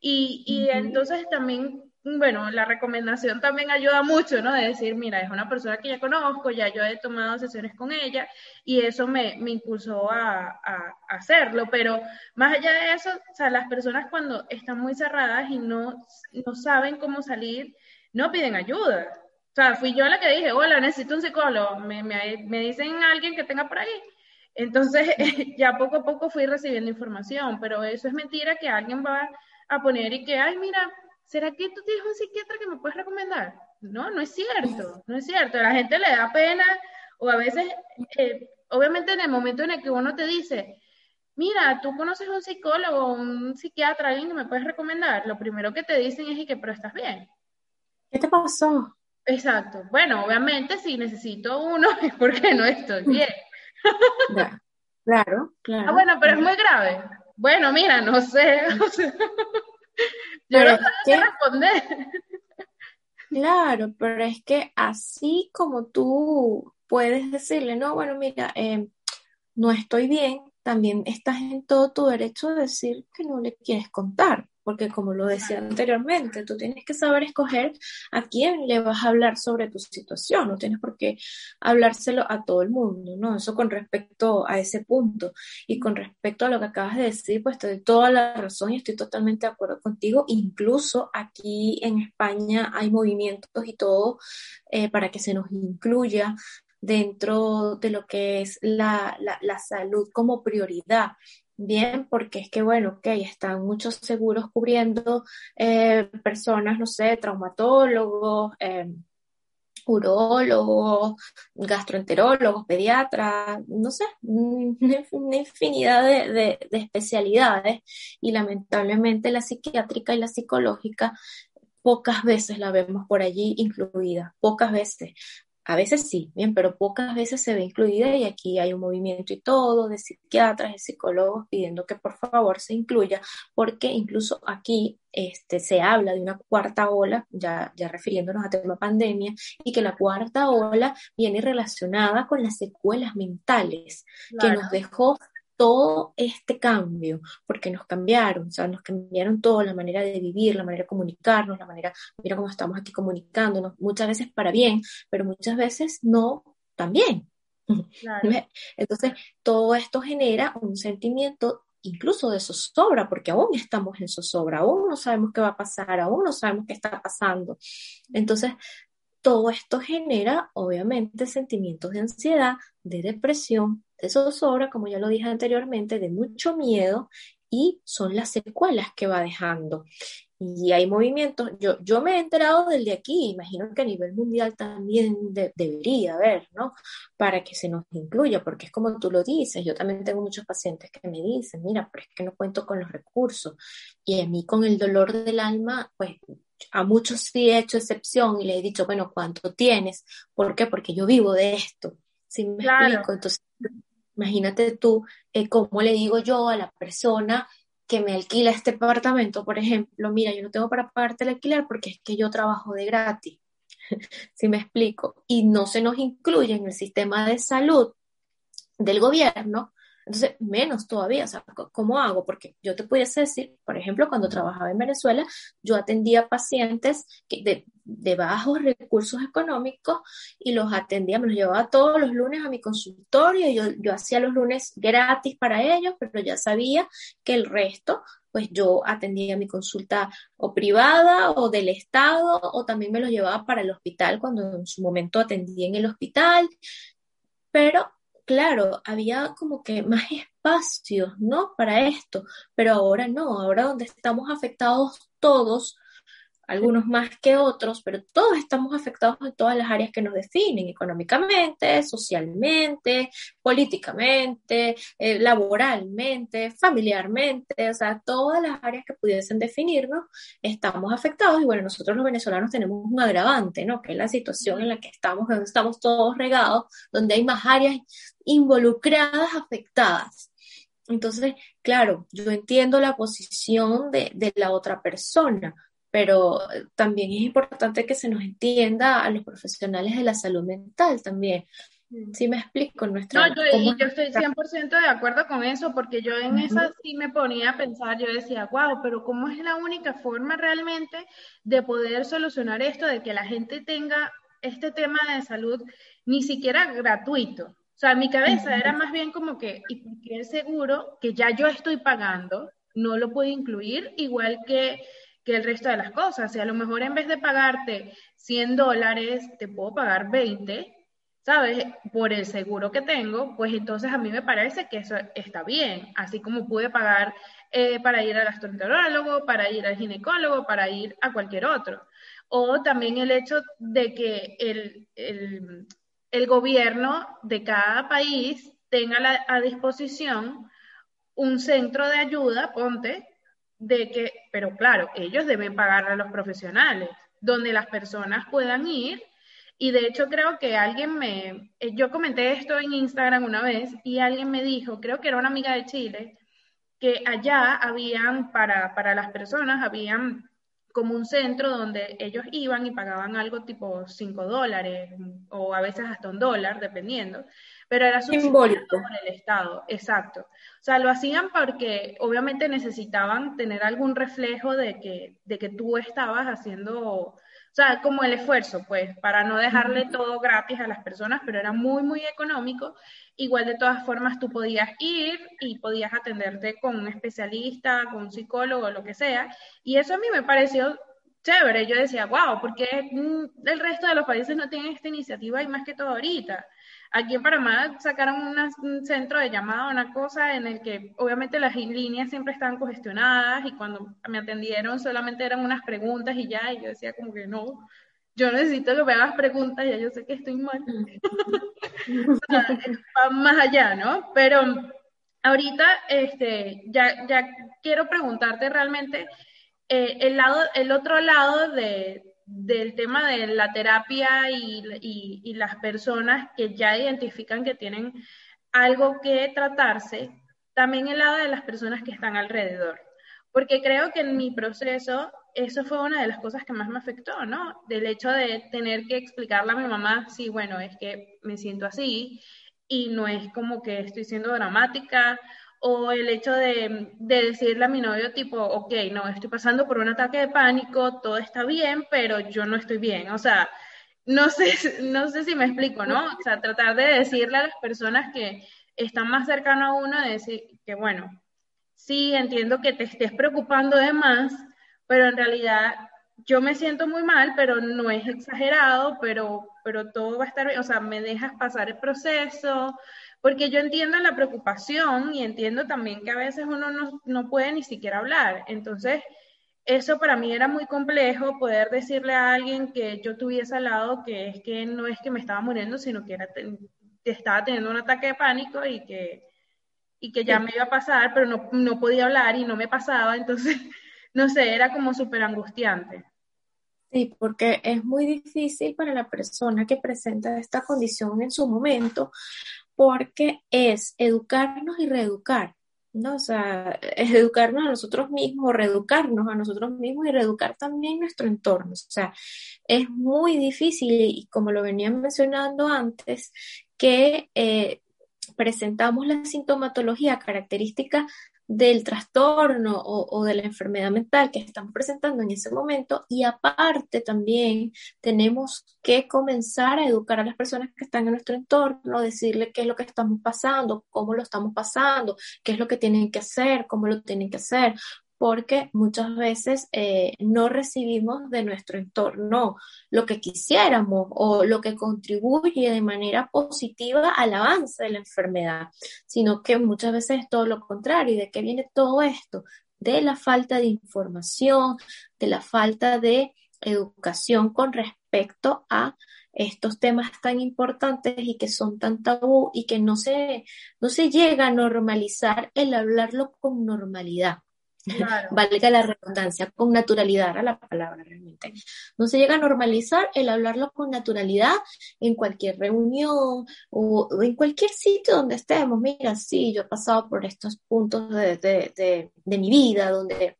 Y, y entonces también bueno, la recomendación también ayuda mucho, ¿no? De decir, mira, es una persona que ya conozco, ya yo he tomado sesiones con ella y eso me, me impulsó a, a, hacerlo. Pero más allá de eso, o sea, las personas cuando están muy cerradas y no, no saben cómo salir, no piden ayuda. O sea, fui yo la que dije, hola, necesito un psicólogo. Me, me, me dicen alguien que tenga por ahí. Entonces, ya poco a poco fui recibiendo información, pero eso es mentira que alguien va a poner y que, ay, mira, ¿será que tú tienes un psiquiatra que me puedes recomendar? No, no es cierto, no es cierto. A la gente le da pena o a veces, eh, obviamente en el momento en el que uno te dice, mira, tú conoces a un psicólogo, un psiquiatra, alguien que me puedes recomendar, lo primero que te dicen es y que, pero estás bien. ¿Qué te pasó? Exacto. Bueno, obviamente si necesito uno es porque no estoy bien. claro, claro. Ah, bueno, pero es muy grave. Bueno, mira, no sé. yo no qué responder. Claro, pero es que así como tú puedes decirle, no, bueno, mira, eh, no estoy bien, también estás en todo tu derecho de decir que no le quieres contar, porque como lo decía anteriormente, tú tienes que saber escoger a quién le vas a hablar sobre tu situación, no tienes por qué hablárselo a todo el mundo, ¿no? Eso con respecto a ese punto. Y con respecto a lo que acabas de decir, pues te doy toda la razón y estoy totalmente de acuerdo contigo. Incluso aquí en España hay movimientos y todo eh, para que se nos incluya dentro de lo que es la, la, salud como prioridad. Bien, porque es que, bueno, ok, están muchos seguros cubriendo eh, personas, no sé, traumatólogos, eh, urólogos, gastroenterólogos, pediatras, no sé, una infinidad de, de, de, especialidades y lamentablemente la psiquiátrica y la psicológica pocas veces la vemos por allí incluida, pocas veces. A veces sí, bien, pero pocas veces se ve incluida y aquí hay un movimiento y todo de psiquiatras y psicólogos pidiendo que por favor se incluya, porque incluso aquí este, se habla de una cuarta ola, ya, ya refiriéndonos a tema pandemia, y que la cuarta ola viene relacionada con las secuelas mentales que nos dejó todo este cambio, porque nos cambiaron, o sea, nos cambiaron todo, la manera de vivir, la manera de comunicarnos, la manera, mira cómo estamos aquí comunicándonos, muchas veces para bien, pero muchas veces no tan bien. Entonces, todo esto genera un sentimiento incluso de zozobra, porque aún estamos en zozobra, aún no sabemos qué va a pasar, aún no sabemos qué está pasando. Entonces, todo esto genera, obviamente, sentimientos de ansiedad, de depresión, de zozobra, como ya lo dije anteriormente, de mucho miedo y son las secuelas que va dejando. Y hay movimientos, yo, yo me he enterado del de aquí, imagino que a nivel mundial también debería haber, ¿no? Para que se nos incluya, porque es como tú lo dices, yo también tengo muchos pacientes que me dicen, mira, pero es que no cuento con los recursos. Y a mí con el dolor del alma, pues a muchos sí he hecho excepción y le he dicho, bueno, ¿cuánto tienes? ¿Por qué? Porque yo vivo de esto. ¿Sí me explico? Entonces, Imagínate tú eh, cómo le digo yo a la persona que me alquila este apartamento, por ejemplo, mira, yo no tengo para pagarte el alquiler porque es que yo trabajo de gratis, si me explico, y no se nos incluye en el sistema de salud del gobierno, entonces, menos todavía, o sea, ¿cómo hago? Porque yo te pudiese decir, por ejemplo, cuando trabajaba en Venezuela, yo atendía pacientes de, bajos recursos económicos y los atendía, me los llevaba todos los lunes a mi consultorio, yo, yo hacía los lunes gratis para ellos, pero ya sabía que el resto pues yo atendía mi consulta o privada o del Estado o también me los llevaba para el hospital cuando en su momento atendía en el hospital, pero claro, había como que más espacios, ¿no? Para esto, pero ahora no, ahora donde estamos afectados todos algunos más que otros, pero todos estamos afectados en todas las áreas que nos definen, económicamente, socialmente, políticamente, eh, laboralmente, familiarmente, o sea, todas las áreas que pudiesen definirnos, estamos afectados y bueno, nosotros los venezolanos tenemos un agravante, ¿no? Que es la situación en la que estamos, donde estamos todos regados, donde hay más áreas involucradas, afectadas. Entonces, claro, yo entiendo la posición de, de la otra persona, pero también es importante que se nos entienda a los profesionales de la salud mental también. Mm. ¿Sí me explico? Nuestra, no, yo, yo estoy 100% de acuerdo con eso, porque yo en esa sí me ponía a pensar, yo decía, wow, pero ¿cómo es la única forma realmente de poder solucionar esto, de que la gente tenga este tema de salud ni siquiera gratuito? O sea, en mi cabeza era más bien como que, ¿y por qué el seguro que ya yo estoy pagando no lo puede incluir? Igual que que el resto de las cosas. Y a lo mejor en vez de pagarte 100 dólares, te puedo pagar 20, ¿sabes? Por el seguro que tengo, pues entonces a mí me parece que eso está bien. Así como pude pagar eh, para ir al gastroenterólogo, para ir al ginecólogo, para ir a cualquier otro. O también el hecho de que el, el, gobierno de cada país tenga a disposición un centro de ayuda, ponte, de que, pero claro, ellos deben pagar a los profesionales, donde las personas puedan ir. Y de hecho creo que alguien me, eh, yo comenté esto en Instagram una vez y alguien me dijo, creo que era una amiga de Chile, que allá habían, para, para las personas, habían como un centro donde ellos iban y pagaban algo tipo 5 dólares o a veces hasta un dólar, dependiendo, pero era simbólico por el Estado, exacto. O sea, lo hacían porque obviamente necesitaban tener algún reflejo de que, de que tú estabas haciendo, o sea, como el esfuerzo, pues, para no dejarle todo gratis a las personas, pero era muy, muy económico. Igual de todas formas tú podías ir y podías atenderte con un especialista, con un psicólogo, lo que sea. Y eso a mí me pareció chévere. Yo decía, wow, porque mm, el resto de los países no tienen esta iniciativa y más que todo ahorita. Aquí en Panamá sacaron un centro de llamada, una cosa en el que obviamente las líneas siempre estaban congestionadas y cuando me atendieron solamente eran unas preguntas y ya, y yo decía como que no, yo necesito que me hagas preguntas, ya yo sé que estoy mal. más allá, ¿no? Pero ahorita, este, ya, ya quiero preguntarte realmente eh, el lado, el otro lado de, del tema de la terapia y, y, las personas que ya identifican que tienen algo que tratarse, también el lado de las personas que están alrededor. Porque creo que en mi proceso eso fue una de las cosas que más me afectó, ¿no? Del hecho de tener que explicarle a mi mamá, sí, bueno, es que me siento así y no es como que estoy siendo dramática o el hecho de, decirle a mi novio tipo, ok, no, estoy pasando por un ataque de pánico, todo está bien, pero yo no estoy bien. O sea, no sé, no sé si me explico, ¿no? O sea, tratar de decirle a las personas que están más cercanas a uno, de decir que, bueno, sí, entiendo que te estés preocupando de más, pero en realidad yo me siento muy mal, pero no es exagerado, pero, pero todo va a estar bien, o sea, me dejas pasar el proceso, porque yo entiendo la preocupación y entiendo también que a veces uno no, no puede ni siquiera hablar. Entonces, eso para mí era muy complejo, poder decirle a alguien que yo tuviese al lado que es que no es que me estaba muriendo, sino que, era, que estaba teniendo un ataque de pánico y que, y que ya me iba a pasar, pero no, no podía hablar y no me pasaba. Entonces, no sé, era como súper angustiante. Sí, porque es muy difícil para la persona que presenta esta condición en su momento, porque es educarnos y reeducar, ¿no? O sea, es educarnos a nosotros mismos, reeducarnos a nosotros mismos y reeducar también nuestro entorno. O sea, es muy difícil y como lo venían mencionando antes, que eh, presentamos la sintomatología característica del trastorno o, de la enfermedad mental que estamos presentando en ese momento. Y aparte también tenemos que comenzar a educar a las personas que están en nuestro entorno, decirle qué es lo que estamos pasando, cómo lo estamos pasando, qué es lo que tienen que hacer, cómo lo tienen que hacer, porque muchas veces eh, no recibimos de nuestro entorno lo que quisiéramos o lo que contribuye de manera positiva al avance de la enfermedad, sino que muchas veces es todo lo contrario. ¿Y de qué viene todo esto? De la falta de información, de la falta de educación con respecto a estos temas tan importantes y que son tan tabú y que no se, no se llega a normalizar el hablarlo con normalidad. Valga la redundancia, con naturalidad a la palabra realmente. No se llega a normalizar el hablarlo con naturalidad en cualquier reunión o, en cualquier sitio donde estemos. Mira, sí, yo he pasado por estos puntos de, de, de mi vida donde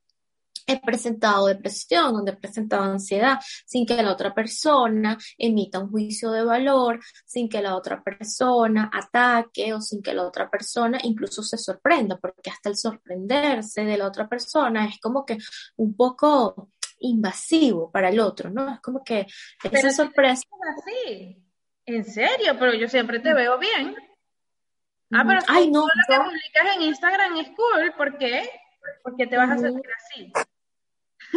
he presentado depresión, donde he presentado ansiedad, sin que la otra persona emita un juicio de valor, sin que la otra persona ataque o sin que la otra persona incluso se sorprenda, porque hasta el sorprenderse de la otra persona es como que un poco invasivo para el otro, ¿no? Es como que esa sorpresa. así. En serio, pero yo siempre te veo bien. Ah, pero Ay, no, lo que publicas en Instagram es cool, ¿por qué? Porque te vas a sentir así.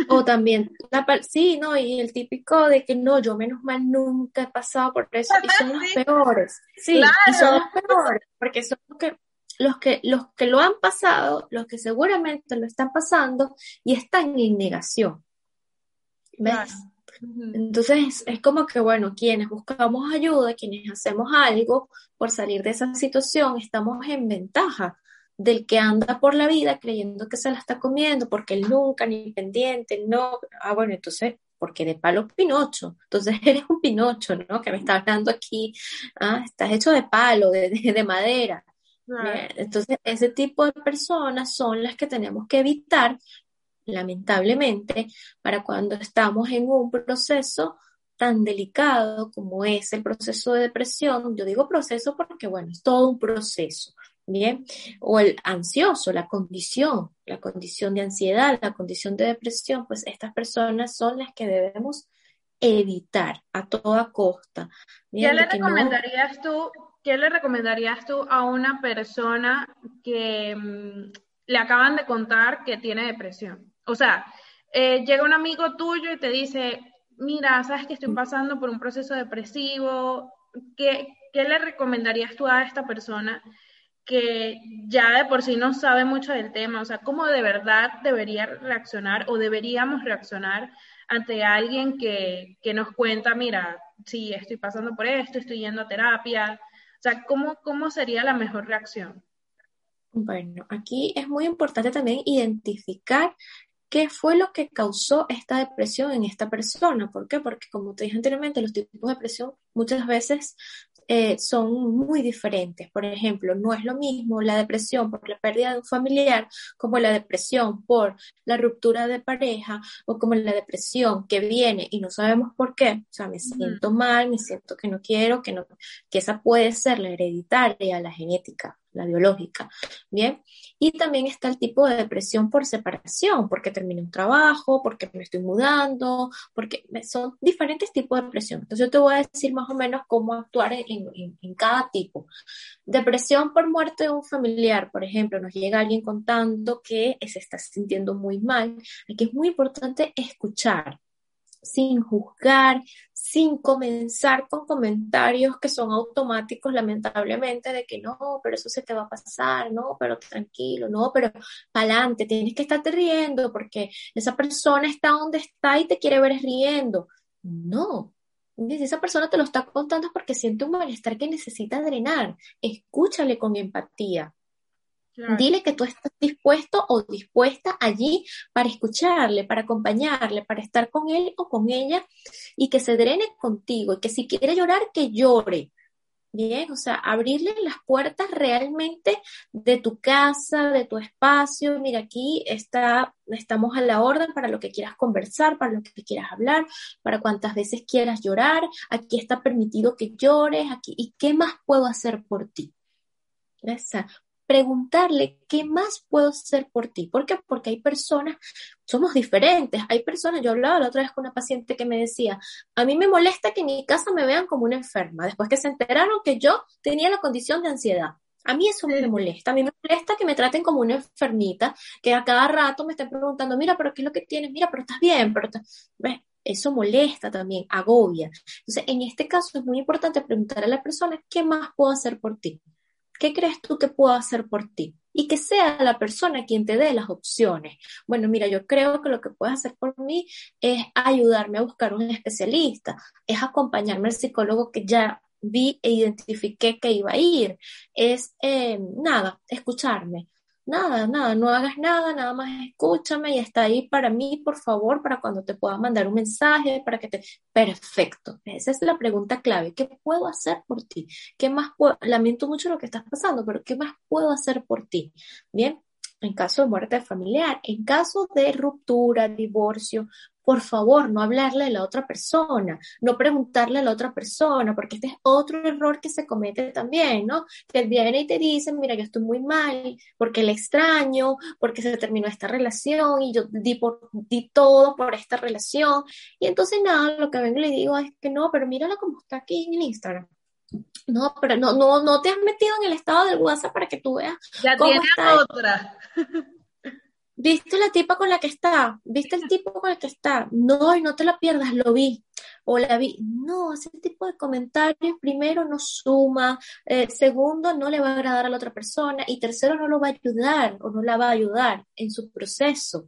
O también, la, sí, ¿no? Y el típico de que no, yo menos mal nunca he pasado por eso. Y son los peores. Sí, y son los peores, porque son los que, los que, los que lo han pasado, los que seguramente lo están pasando y están en negación. ¿Ves? Entonces es como que, bueno, quienes buscamos ayuda, quienes hacemos algo por salir de esa situación, estamos en ventaja del que anda por la vida creyendo que se la está comiendo porque él nunca ni pendiente, no, ah bueno, entonces porque de palo Pinocho. Entonces eres un Pinocho, ¿no? Que me está hablando aquí, ah, estás hecho de palo, de, de, madera. Entonces, ese tipo de personas son las que tenemos que evitar, lamentablemente, para cuando estamos en un proceso tan delicado como es el proceso de depresión. Yo digo proceso porque, bueno, es todo un proceso. Bien, o el ansioso, la condición, la condición de ansiedad, la condición de depresión, pues estas personas son las que debemos evitar a toda costa. ¿Qué le recomendarías tú? ¿Qué le recomendarías tú a una persona que mm, le acaban de contar que tiene depresión? O sea, eh, llega un amigo tuyo y te dice, mira, sabes que estoy pasando por un proceso depresivo. ¿Qué, qué le recomendarías tú a esta persona? Que ya de por sí no sabe mucho del tema, o sea, cómo de verdad debería reaccionar o deberíamos reaccionar ante alguien que, nos cuenta, mira, sí, estoy pasando por esto, estoy yendo a terapia, o sea, ¿cómo, cómo sería la mejor reacción? Bueno, aquí es muy importante también identificar qué fue lo que causó esta depresión en esta persona. ¿Por qué? Porque como te dije anteriormente, los tipos de depresión muchas veces eh, son muy diferentes. Por ejemplo, no es lo mismo la depresión por la pérdida de un familiar como la depresión por la ruptura de pareja o como la depresión que viene y no sabemos por qué. O sea, me siento mal, me siento que no quiero, que no, que esa puede ser la hereditaria, la genética la biológica, ¿bien? Y también está el tipo de depresión por separación, porque terminé un trabajo, porque me estoy mudando, porque son diferentes tipos de depresión. Entonces yo te voy a decir más o menos cómo actuar en, en cada tipo. Depresión por muerte de un familiar, por ejemplo, nos llega alguien contando que se está sintiendo muy mal. Aquí es muy importante escuchar, sin juzgar, sin comenzar con comentarios que son automáticos, lamentablemente, de que no, pero eso se te va a pasar, no, pero tranquilo, no, pero para adelante, tienes que estarte riendo porque esa persona está donde está y te quiere ver riendo. No, esa persona te lo está contando porque siente un malestar que necesita drenar. Escúchale con empatía. Dile que tú estás dispuesto o dispuesta allí para escucharle, para acompañarle, para estar con él o con ella y que se drene contigo y que si quiere llorar, que llore. Bien, o sea, abrirle las puertas realmente de tu casa, de tu espacio. Mira, aquí está, estamos a la orden para lo que quieras conversar, para lo que quieras hablar, para cuantas veces quieras llorar. Aquí está permitido que llores, aquí. ¿Y qué más puedo hacer por ti? Esa, preguntarle qué más puedo hacer por ti. ¿Por qué? Porque hay personas, somos diferentes. Hay personas, yo hablaba la otra vez con una paciente que me decía, a mí me molesta que en mi casa me vean como una enferma, después que se enteraron que yo tenía la condición de ansiedad. A mí eso me molesta, a mí me molesta que me traten como una enfermita, que a cada rato me estén preguntando, mira, pero ¿qué es lo que tienes? Mira, pero estás bien, pero ¿ves? Eso molesta también, agobia. Entonces, en este caso es muy importante preguntar a la persona, ¿qué más puedo hacer por ti? ¿Qué crees tú que puedo hacer por ti? Y que sea la persona quien te dé las opciones. Bueno, mira, yo creo que lo que puedes hacer por mí es ayudarme a buscar un especialista, es acompañarme al psicólogo que ya vi e identifiqué que iba a ir, es eh, nada, escucharme, nada, nada, no hagas nada, nada más escúchame y está ahí para mí, por favor, para cuando te pueda mandar un mensaje, para que te... Perfecto, esa es la pregunta clave. ¿Qué puedo hacer por ti? ¿Qué más puedo... Lamento mucho lo que estás pasando, pero ¿qué más puedo hacer por ti? Bien, en caso de muerte familiar, en caso de ruptura, divorcio, por favor, no hablarle a la otra persona, no preguntarle a la otra persona, porque este es otro error que se comete también, ¿no? Que viene y te dicen, mira, yo estoy muy mal, porque le extraño, porque se terminó esta relación y yo di, por, di todo por esta relación. Y entonces nada, lo que vengo y le digo es que no, pero mírala como está aquí en Instagram. No, pero no, no, no te has metido en el estado del WhatsApp para que tú veas. Ya tiene otra. ¿Viste la tipa con la que está? ¿Viste el tipo con el que está? No, y no te la pierdas, lo vi. O la vi. No, ese tipo de comentarios, primero, no suma. Eh, segundo, no le va a agradar a la otra persona. Y tercero, no lo va a ayudar o no la va a ayudar en su proceso.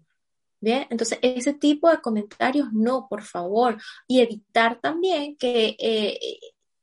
Bien, entonces ese tipo de comentarios no, por favor. Y evitar también que eh,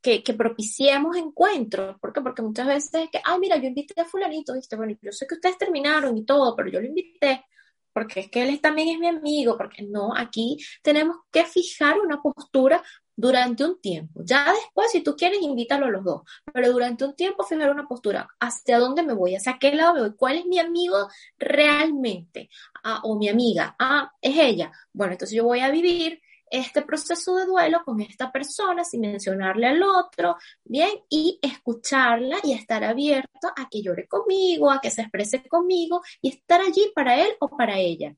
que, que, propiciemos encuentros. ¿Por qué? Porque muchas veces es que, ay, mira, yo invité a fulanito, ¿viste? Bueno, yo sé que ustedes terminaron y todo, pero yo lo invité porque es que él también es mi amigo, porque no, aquí tenemos que fijar una postura durante un tiempo. Ya después, si tú quieres, invítalo a los dos, pero durante un tiempo fijar una postura. ¿Hacia dónde me voy? ¿Hacia qué lado me voy? ¿Cuál es mi amigo realmente? Ah, o mi amiga. Ah, es ella. Bueno, entonces yo voy a vivir este proceso de duelo con esta persona sin mencionarle al otro, bien, y escucharla y estar abierto a que llore conmigo, a que se exprese conmigo y estar allí para él o para ella.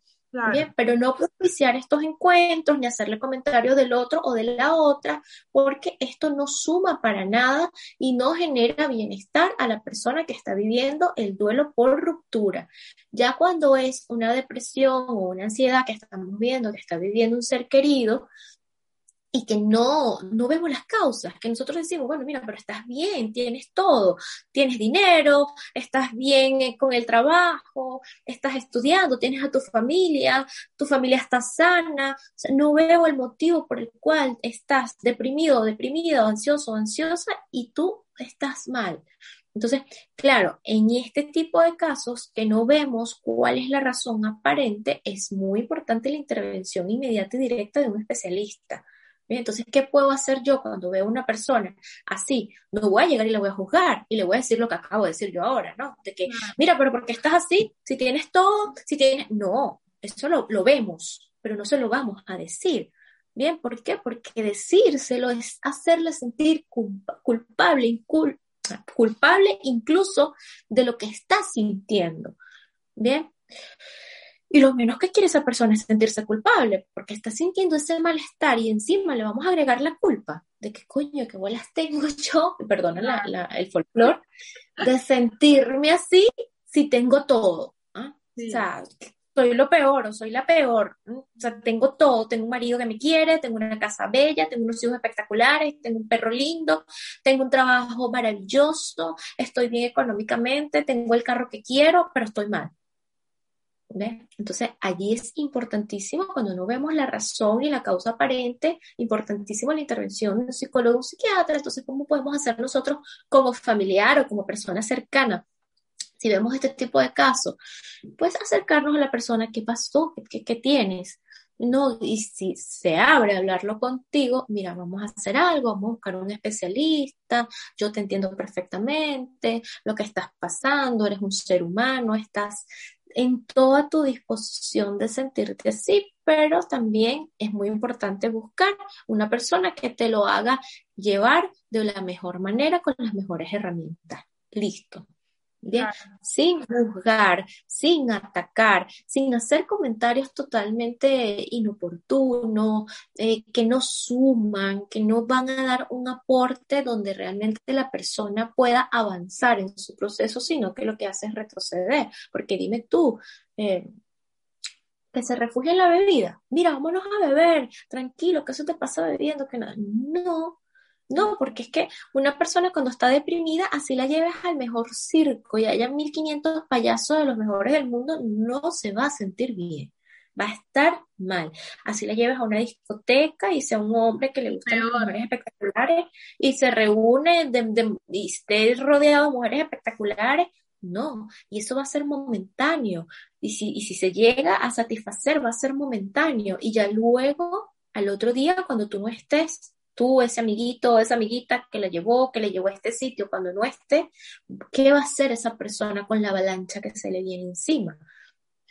Bien, pero no propiciar estos encuentros ni hacerle comentario del otro o de la otra, porque esto no suma para nada y no genera bienestar a la persona que está viviendo el duelo por ruptura. Ya cuando es una depresión o una ansiedad que estamos viendo, que está viviendo un ser querido, y que no, no vemos las causas, que nosotros decimos, bueno, mira, pero estás bien, tienes todo, tienes dinero, estás bien eh, con el trabajo, estás estudiando, tienes a tu familia, tu familia está sana, no veo el motivo por el cual estás deprimido, deprimido, ansioso, ansiosa y tú estás mal. Entonces, claro, en este tipo de casos que no vemos cuál es la razón aparente, es muy importante la intervención inmediata y directa de un especialista entonces, ¿qué puedo hacer yo cuando veo a una persona así? No voy a llegar y la voy a juzgar y le voy a decir lo que acabo de decir yo ahora, ¿no? De que, mira, pero ¿por qué estás así? Si tienes todo, si tienes... No, eso lo, vemos, pero no se lo vamos a decir. Bien, ¿por qué? Porque decírselo es hacerle sentir culpable, culpable incluso de lo que está sintiendo. Bien. Y lo menos que quiere esa persona es sentirse culpable, porque está sintiendo ese malestar y encima le vamos a agregar la culpa de que coño, qué bolas tengo yo, perdona el folclore, de sentirme así si tengo todo. ¿ah? O sea, soy lo peor o soy la peor. O sea, tengo todo, tengo un marido que me quiere, tengo una casa bella, tengo unos hijos espectaculares, tengo un perro lindo, tengo un trabajo maravilloso, estoy bien económicamente, tengo el carro que quiero, pero estoy mal. Entonces, allí es importantísimo cuando no vemos la razón y la causa aparente, importantísimo la intervención de un psicólogo, un psiquiatra. Entonces, ¿cómo podemos hacer nosotros como familiar o como persona cercana? Si vemos este tipo de casos, pues acercarnos a la persona, ¿qué pasó? ¿Qué, qué tienes? No, y si se abre a hablarlo contigo, mira, vamos a hacer algo, vamos a buscar un especialista, yo te entiendo perfectamente lo que estás pasando, eres un ser humano, estás en toda tu disposición de sentirte así, pero también es muy importante buscar una persona que te lo haga llevar de la mejor manera con las mejores herramientas. Listo. Bien, sin juzgar, sin atacar, sin hacer comentarios totalmente inoportunos, eh, que no suman, que no van a dar un aporte donde realmente la persona pueda avanzar en su proceso, sino que lo que hace es retroceder. Porque dime tú, eh, que se refugia en la bebida. Mira, vámonos a beber, tranquilo, que eso te pasa bebiendo, que nada. No, no, porque es que una persona cuando está deprimida, así la lleves al mejor circo y haya 1500 payasos de los mejores del mundo, no se va a sentir bien. Va a estar mal. Así la lleves a una discoteca y sea un hombre que le gustan las mujeres espectaculares y se reúne y esté rodeado de mujeres espectaculares. No, y eso va a ser momentáneo. Y si, y si se llega a satisfacer, va a ser momentáneo. Y ya luego, al otro día, cuando tú no estés tú, ese amiguito, esa amiguita que la llevó, que le llevó a este sitio cuando no esté, ¿qué va a hacer esa persona con la avalancha que se le viene encima?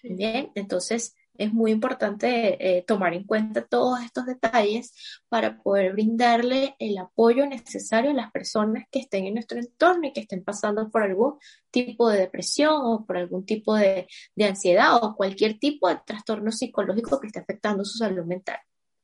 Bien, entonces es muy importante eh, tomar en cuenta todos estos detalles para poder brindarle el apoyo necesario a las personas que estén en nuestro entorno y que estén pasando por algún tipo de depresión o por algún tipo de, de ansiedad o cualquier tipo de trastorno psicológico que esté afectando su salud mental.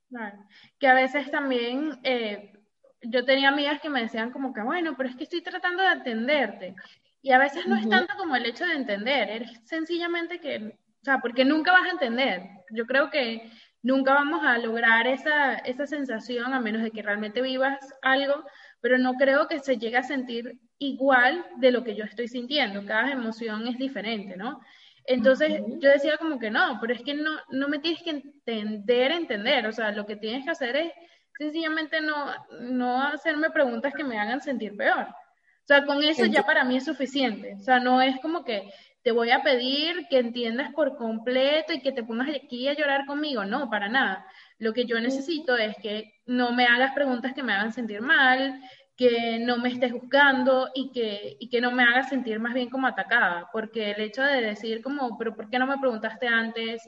Claro. Que a veces también eh, yo tenía amigas que me decían como que, bueno, pero es que estoy tratando de atenderte. Y a veces no es tanto como el hecho de entender, es sencillamente que, o sea, porque nunca vas a entender. Yo creo que nunca vamos a lograr esa, esa sensación a menos de que realmente vivas algo, pero no creo que se llegue a sentir igual de lo que yo estoy sintiendo. Cada emoción es diferente, ¿no? Entonces yo decía como que no, pero es que no, no me tienes que entender, entender, o sea, lo que tienes que hacer es sencillamente no, no hacerme preguntas que me hagan sentir peor. O sea, con eso ya para mí es suficiente. O sea, no es como que te voy a pedir que entiendas por completo y que te pongas aquí a llorar conmigo. No, para nada. Lo que yo necesito es que no me hagas preguntas que me hagan sentir mal, que no me estés buscando y que, y que no me hagas sentir más bien como atacada, porque el hecho de decir como, pero ¿por qué no me preguntaste antes?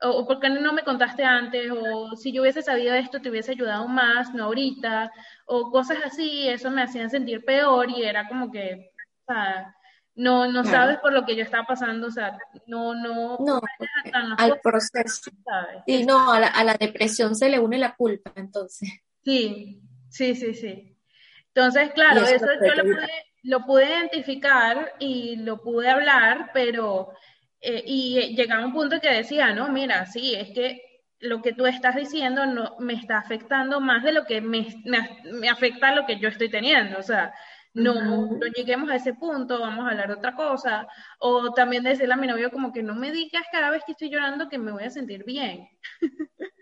O, ¿por qué no me contaste antes? O si yo hubiese sabido esto, te hubiese ayudado más, no ahorita, o cosas así, eso me hacían sentir peor y era como que, o sea, no, no sabes por lo que yo estaba pasando, o sea, no, no, no al proceso. Y no, a la, a la depresión se le une la culpa, entonces. Sí, sí, sí, sí. Entonces, claro, eso, yo lo pude, lo pude, identificar y lo pude hablar, pero eh, y llegaba un punto que decía, no, mira, sí, es que lo que tú estás diciendo no, me está afectando más de lo que me, me, afecta lo que yo estoy teniendo, o sea, no, no lleguemos a ese punto, vamos a hablar de otra cosa, o también decirle a mi novio como que no me digas cada vez que estoy llorando que me voy a sentir bien.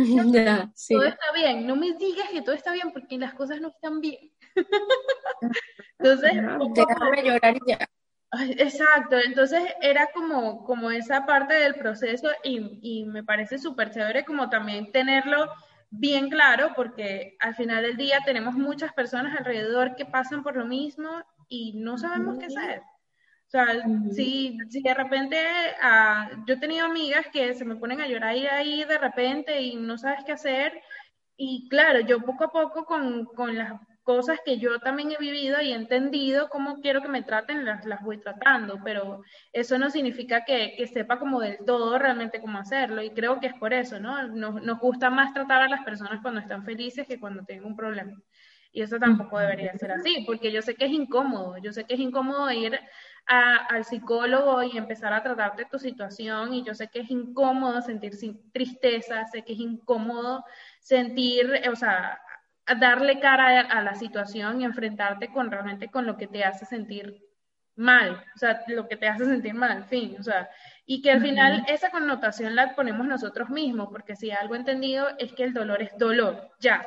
Todo está bien, no me digas que todo está bien porque las cosas no están bien. entonces, déjame llorar y ya. Exacto, entonces era como, como esa parte del proceso y, y me parece súper chévere como también tenerlo bien claro porque al final del día tenemos muchas personas alrededor que pasan por lo mismo y no sabemos qué hacer. O sea, si, si, de repente uh, yo he tenido amigas que se me ponen a llorar ahí de repente y no sabes qué hacer. Y claro, yo poco a poco con, con las cosas que yo también he vivido y he entendido cómo quiero que me traten, las, las voy tratando, pero eso no significa que, que, sepa como del todo realmente cómo hacerlo y creo que es por eso, ¿no? Nos, nos gusta más tratar a las personas cuando están felices que cuando tienen un problema. Y eso tampoco debería ser así, porque yo sé que es incómodo, yo sé que es incómodo ir al psicólogo y empezar a tratar de tu situación. Y yo sé que es incómodo sentir tristeza, sé que es incómodo sentir, o sea, darle cara a, la situación y enfrentarte con realmente con lo que te hace sentir mal, o sea, lo que te hace sentir mal, en fin, o sea, y que al final esa connotación la ponemos nosotros mismos, porque si algo entendido es que el dolor es dolor, ya,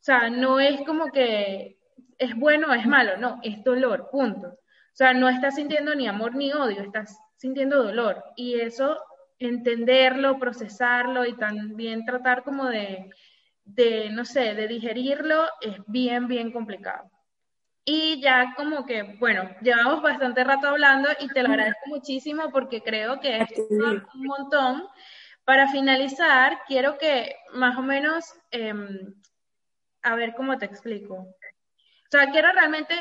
o sea, no es como que es bueno o es malo, no, es dolor, punto. O sea, no estás sintiendo ni amor ni odio, estás sintiendo dolor. Y eso, entenderlo, procesarlo y también tratar como de, de, no sé, de digerirlo es bien, bien complicado. Y ya como que, bueno, llevamos bastante rato hablando y te lo agradezco muchísimo porque creo que es un montón. Para finalizar, quiero que más o menos, em, a ver cómo te explico. O sea, quiero realmente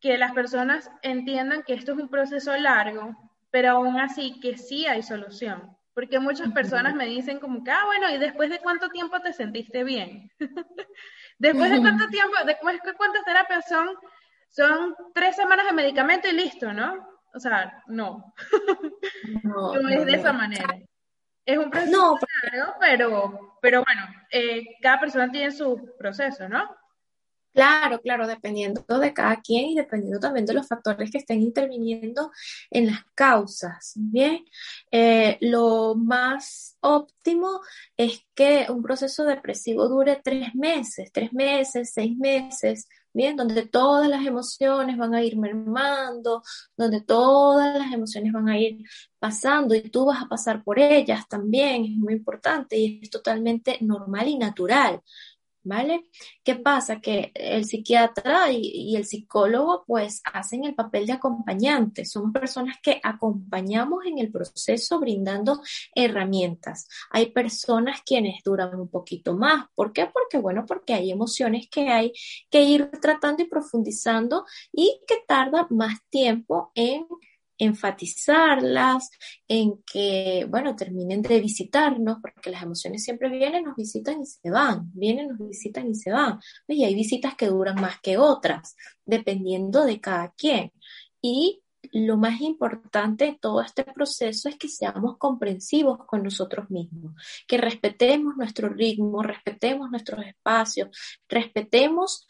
que las personas entiendan que esto es un proceso largo, pero aún así que sí hay solución. Porque muchas personas me dicen como que, ah, bueno, ¿y después de cuánto tiempo te sentiste bien? después de cuánto tiempo, después de cuántas terapias son, son tres semanas de medicamento y listo, ¿no? O sea, no. no, es de esa manera. Es un proceso largo, pero, pero bueno, eh, cada persona tiene su proceso, ¿no? Claro, claro, dependiendo de cada quien y dependiendo también de los factores que estén interviniendo en las causas. Bien, eh, lo más óptimo es que un proceso depresivo dure tres meses, tres meses, seis meses, bien, donde todas las emociones van a ir mermando, donde todas las emociones van a ir pasando y tú vas a pasar por ellas también, es muy importante y es totalmente normal y natural. ¿Vale? ¿Qué pasa? Que el psiquiatra y, el psicólogo pues hacen el papel de acompañante, somos personas que acompañamos en el proceso brindando herramientas. Hay personas quienes duran un poquito más, ¿por qué? Porque bueno, porque hay emociones que hay que ir tratando y profundizando y que tarda más tiempo en enfatizarlas, en que, bueno, terminen de visitarnos, porque las emociones siempre vienen, nos visitan y se van, vienen, nos visitan y se van. Y hay visitas que duran más que otras, dependiendo de cada quien. Y lo más importante de todo este proceso es que seamos comprensivos con nosotros mismos, que respetemos nuestro ritmo, respetemos nuestros espacios, respetemos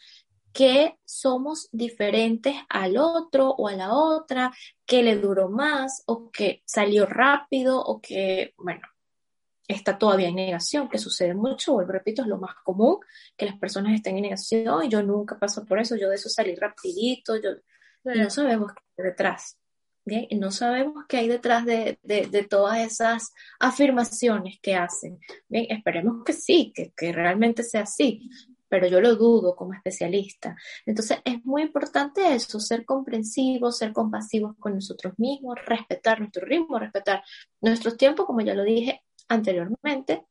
que somos diferentes al otro o a la otra, que le duró más o que salió rápido o que, bueno, está todavía en negación, que sucede mucho, vuelvo repito, es lo más común, que las personas estén en negación y yo nunca paso por eso, yo de eso salí rapidito, yo, y no sabemos qué hay detrás, ¿bien? Y no sabemos qué hay detrás de, de, todas esas afirmaciones que hacen, ¿bien? Esperemos que sí, que, que realmente sea así, pero yo lo dudo como especialista. Entonces es muy importante eso, ser comprensivos, ser compasivos con nosotros mismos, respetar nuestro ritmo, respetar nuestros tiempos, como ya lo dije anteriormente.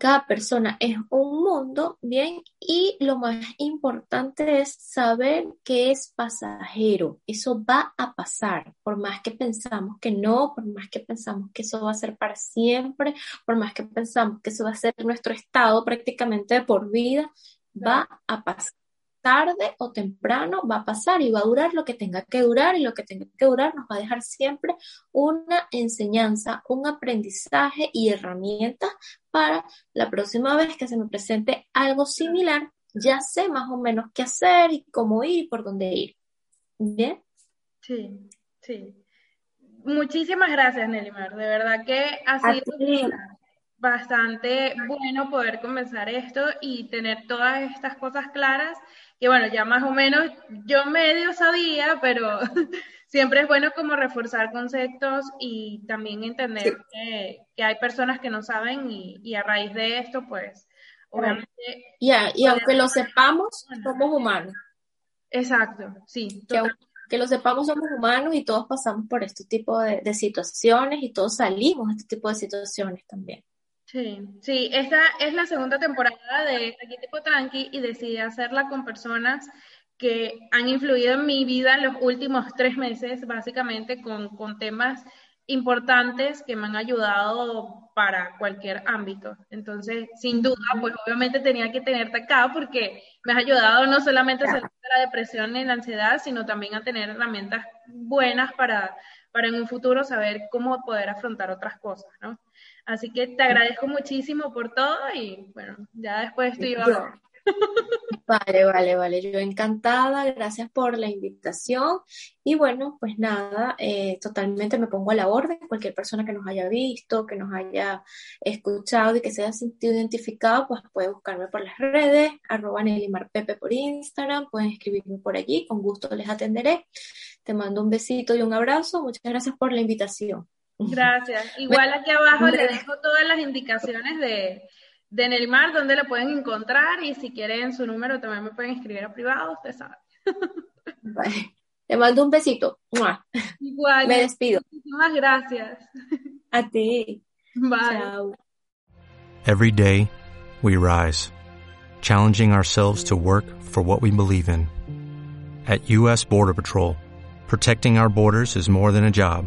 Cada persona es un mundo, ¿bien? Y lo más importante es saber que es pasajero. Eso va a pasar, por más que pensamos que no, por más que pensamos que eso va a ser para siempre, por más que pensamos que eso va a ser nuestro estado prácticamente por vida, va a pasar tarde o temprano va a pasar y va a durar lo que tenga que durar y lo que tenga que durar nos va a dejar siempre una enseñanza, un aprendizaje y herramientas para la próxima vez que se me presente algo similar, ya sé más o menos qué hacer y cómo ir y por dónde ir. ¿Bien? Sí, sí. Muchísimas gracias, Nelimar. De verdad que ha sido bastante bueno poder comenzar esto y tener todas estas cosas claras que bueno, ya más o menos yo medio sabía, pero siempre es bueno como reforzar conceptos y también entender que, hay personas que no saben y, a raíz de esto, pues, obviamente... Y aunque lo sepamos, somos humanos. Exacto, sí. Que, lo sepamos, somos humanos y todos pasamos por este tipo de, de situaciones y todos salimos de este tipo de situaciones también. Sí, sí, esta es la segunda temporada de Aquí Tipo Tranqui y decidí hacerla con personas que han influido en mi vida en los últimos tres meses, básicamente con, con temas importantes que me han ayudado para cualquier ámbito. Entonces, sin duda, pues obviamente tenía que tenerte acá porque me has ayudado no solamente a salir de la depresión y la ansiedad, sino también a tener herramientas buenas para, para en un futuro saber cómo poder afrontar otras cosas, ¿no? Así que te agradezco muchísimo por todo y bueno, ya después estoy Vale, vale, vale. Yo encantada, gracias por la invitación. Y bueno, pues nada, eh, totalmente me pongo a la orden. Cualquier persona que nos haya visto, que nos haya escuchado y que se haya sentido identificado, pues puede buscarme por las redes, arroba Pepe por Instagram, pueden escribirme por allí, con gusto les atenderé. Te mando un besito y un abrazo. Muchas gracias por la invitación. Gracias. Igual aquí abajo le dejo todas las indicaciones de, de Nelmar, donde la pueden encontrar y si quieren su número también me pueden escribir a privado, usted sabe. Vale. Te mando un besito. Igual. Me despido. Muchísimas gracias. A ti. Bye. Every day we rise, challenging ourselves to work for what we believe in. At U.S. Border Patrol, protecting our borders is more than a job.